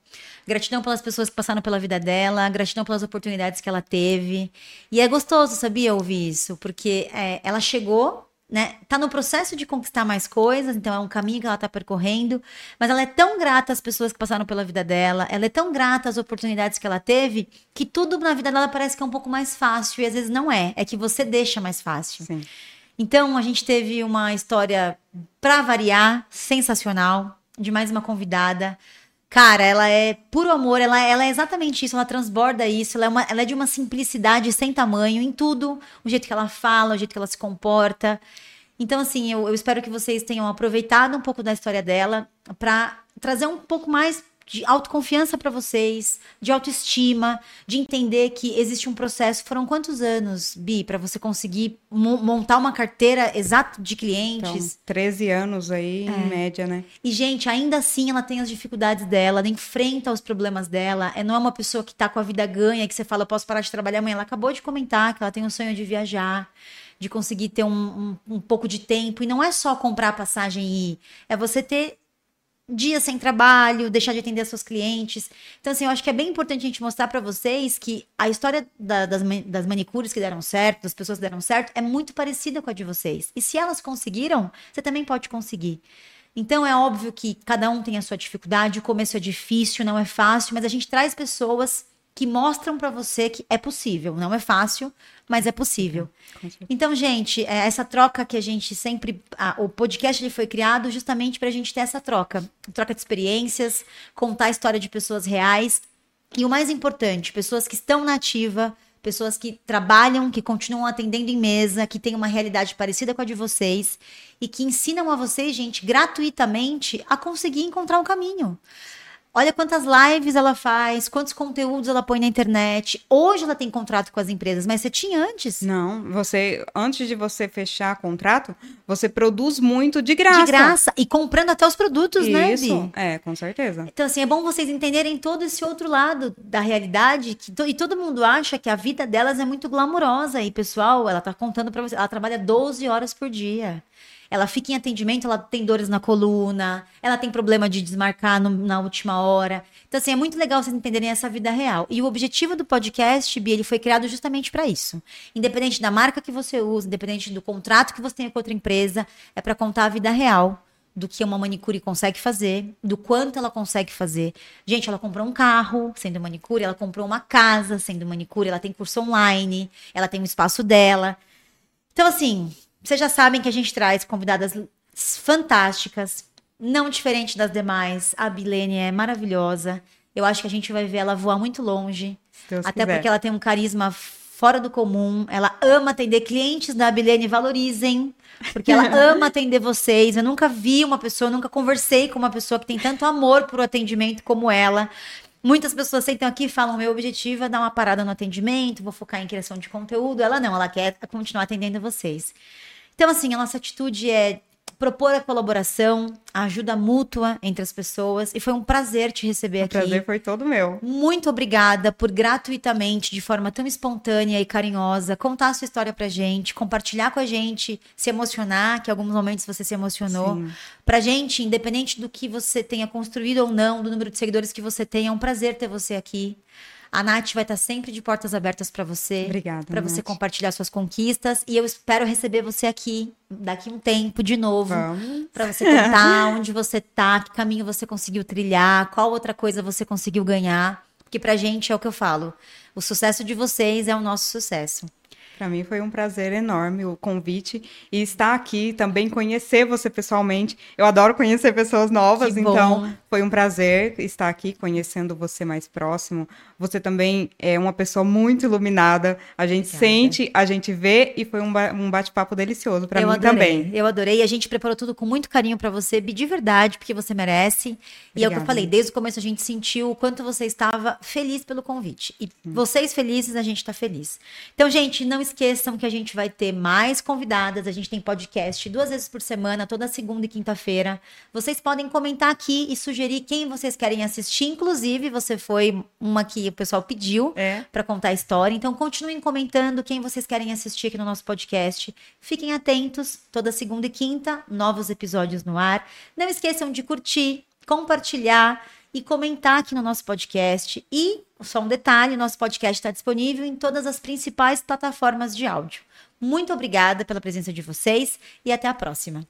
Gratidão pelas pessoas que passaram pela vida dela, gratidão pelas oportunidades que ela teve. E é gostoso, sabia, ouvir isso, porque é, ela chegou, né? Tá no processo de conquistar mais coisas, então é um caminho que ela tá percorrendo, mas ela é tão grata às pessoas que passaram pela vida dela, ela é tão grata às oportunidades que ela teve, que tudo na vida dela parece que é um pouco mais fácil, e às vezes não é, é que você deixa mais fácil. Sim. Então, a gente teve uma história, pra variar, sensacional, de mais uma convidada. Cara, ela é puro amor, ela, ela é exatamente isso, ela transborda isso, ela é, uma- ela é de uma simplicidade sem tamanho em tudo, o jeito que ela fala, o jeito que ela se comporta. Então, assim, eu, eu espero que vocês tenham aproveitado um pouco da história dela pra trazer um pouco mais de autoconfiança pra vocês, de autoestima, de entender que existe um processo. Foram quantos anos, Bi, pra você conseguir mo- montar uma carteira exata de Então, clientes? 13 anos aí, É. em média, né? E, gente, ainda assim ela tem as dificuldades dela, ela enfrenta os problemas dela. É, não é uma pessoa que tá com a vida ganha, que você fala, eu posso parar de trabalhar amanhã. Ela acabou de comentar que ela tem um sonho de viajar, de conseguir ter um, um, um pouco de tempo. E não é só comprar a passagem e ir, é você ter dias sem trabalho, deixar de atender seus clientes. Então, assim, eu acho que é bem importante a gente mostrar pra vocês que a história da- das, das manicures que deram certo, das pessoas que deram certo, é muito parecida com a de vocês. E se elas conseguiram, você também pode conseguir. Então, é óbvio que cada um tem a sua dificuldade, o começo é difícil, não é fácil, mas a gente traz pessoas que mostram pra você que é possível. Não é fácil, mas é possível. Certeza. Então, gente, é essa troca que a gente sempre. a- o podcast ele foi criado justamente para a gente ter essa troca troca de experiências, contar a história de pessoas reais. E o mais importante, pessoas que estão na ativa, pessoas que trabalham, que continuam atendendo em mesa, que têm uma realidade parecida com a de vocês e que ensinam a vocês, gente, gratuitamente a conseguir encontrar um caminho. Olha quantas lives ela faz, quantos conteúdos ela põe na internet. Hoje ela tem contrato com as empresas, mas você tinha antes. Não, você, antes de você fechar contrato, você produz muito de graça. De graça. E comprando até os produtos, né, Isso, é, com certeza. Então, assim, é bom vocês entenderem todo esse outro lado da realidade. Que e todo mundo acha que a vida delas é muito glamurosa. E, pessoal, ela tá contando pra você. Ela trabalha 12 horas por dia. Ela fica em atendimento, ela tem dores na coluna, ela tem problema de desmarcar no- na última hora. Então, assim, é muito legal vocês entenderem essa vida real. E o objetivo do podcast, Bi, ele foi criado justamente para isso. Independente da marca que você usa, independente do contrato que você tem com outra empresa, é para contar a vida real do que uma manicure consegue fazer, do quanto ela consegue fazer. Gente, ela comprou um carro sendo manicure, ela comprou uma casa sendo manicure, ela tem curso online, ela tem um espaço dela. Então, assim, vocês já sabem que a gente traz convidadas fantásticas, não diferente das demais. A Bilene é maravilhosa. Eu acho que a gente vai ver ela voar muito longe. Deus Até quiser. porque ela tem um carisma fora do comum. Ela ama atender clientes da Bilene, valorizem. Porque ela ama atender vocês. Eu nunca vi uma pessoa, nunca conversei com uma pessoa que tem tanto amor por atendimento como ela. Muitas pessoas sentam aqui e falam: meu objetivo é dar uma parada no atendimento, vou focar em criação de conteúdo. Ela não, ela quer continuar atendendo vocês. Então, assim, a nossa atitude é propor a colaboração, a ajuda mútua entre as pessoas. E foi um prazer te receber o aqui. O prazer foi todo meu. Muito obrigada por gratuitamente, de forma tão espontânea e carinhosa, contar a sua história pra gente, compartilhar com a gente, se emocionar, que em alguns momentos você se emocionou. Sim. Pra gente, independente do que você tenha construído ou não, do número de seguidores que você tem, é um prazer ter você aqui. A Nath vai estar sempre de portas abertas para você. Obrigada. Para você compartilhar suas conquistas. E eu espero receber você aqui daqui um tempo de novo. Para você contar onde você tá, que caminho você conseguiu trilhar, qual outra coisa você conseguiu ganhar. Porque pra gente é o que eu falo. O sucesso de vocês é o nosso sucesso. Para mim foi um prazer enorme o convite e estar aqui também conhecer você pessoalmente. Eu adoro conhecer pessoas novas, então foi um prazer estar aqui conhecendo você mais próximo. Você também é uma pessoa muito iluminada. A gente Obrigada. sente, a gente vê e foi um bate-papo delicioso para mim adorei, também. Eu adorei. A gente preparou tudo com muito carinho para você, de verdade, porque você merece. Obrigada. E é o que eu falei, desde o começo a gente sentiu o quanto você estava feliz pelo convite. E hum. vocês felizes, a gente está feliz. Então, gente, não esqueçam que a gente vai ter mais convidadas. A gente tem podcast duas vezes por semana, toda segunda e quinta-feira. Vocês podem comentar aqui e sugerir quem vocês querem assistir. Inclusive, você foi uma que o pessoal pediu é. para contar a história. Então, continuem comentando quem vocês querem assistir aqui no nosso podcast. Fiquem atentos, toda segunda e quinta, novos episódios no ar. Não esqueçam de curtir, compartilhar e comentar aqui no nosso podcast. E só um detalhe: nosso podcast está disponível em todas as principais plataformas de áudio. Muito obrigada pela presença de vocês e até a próxima.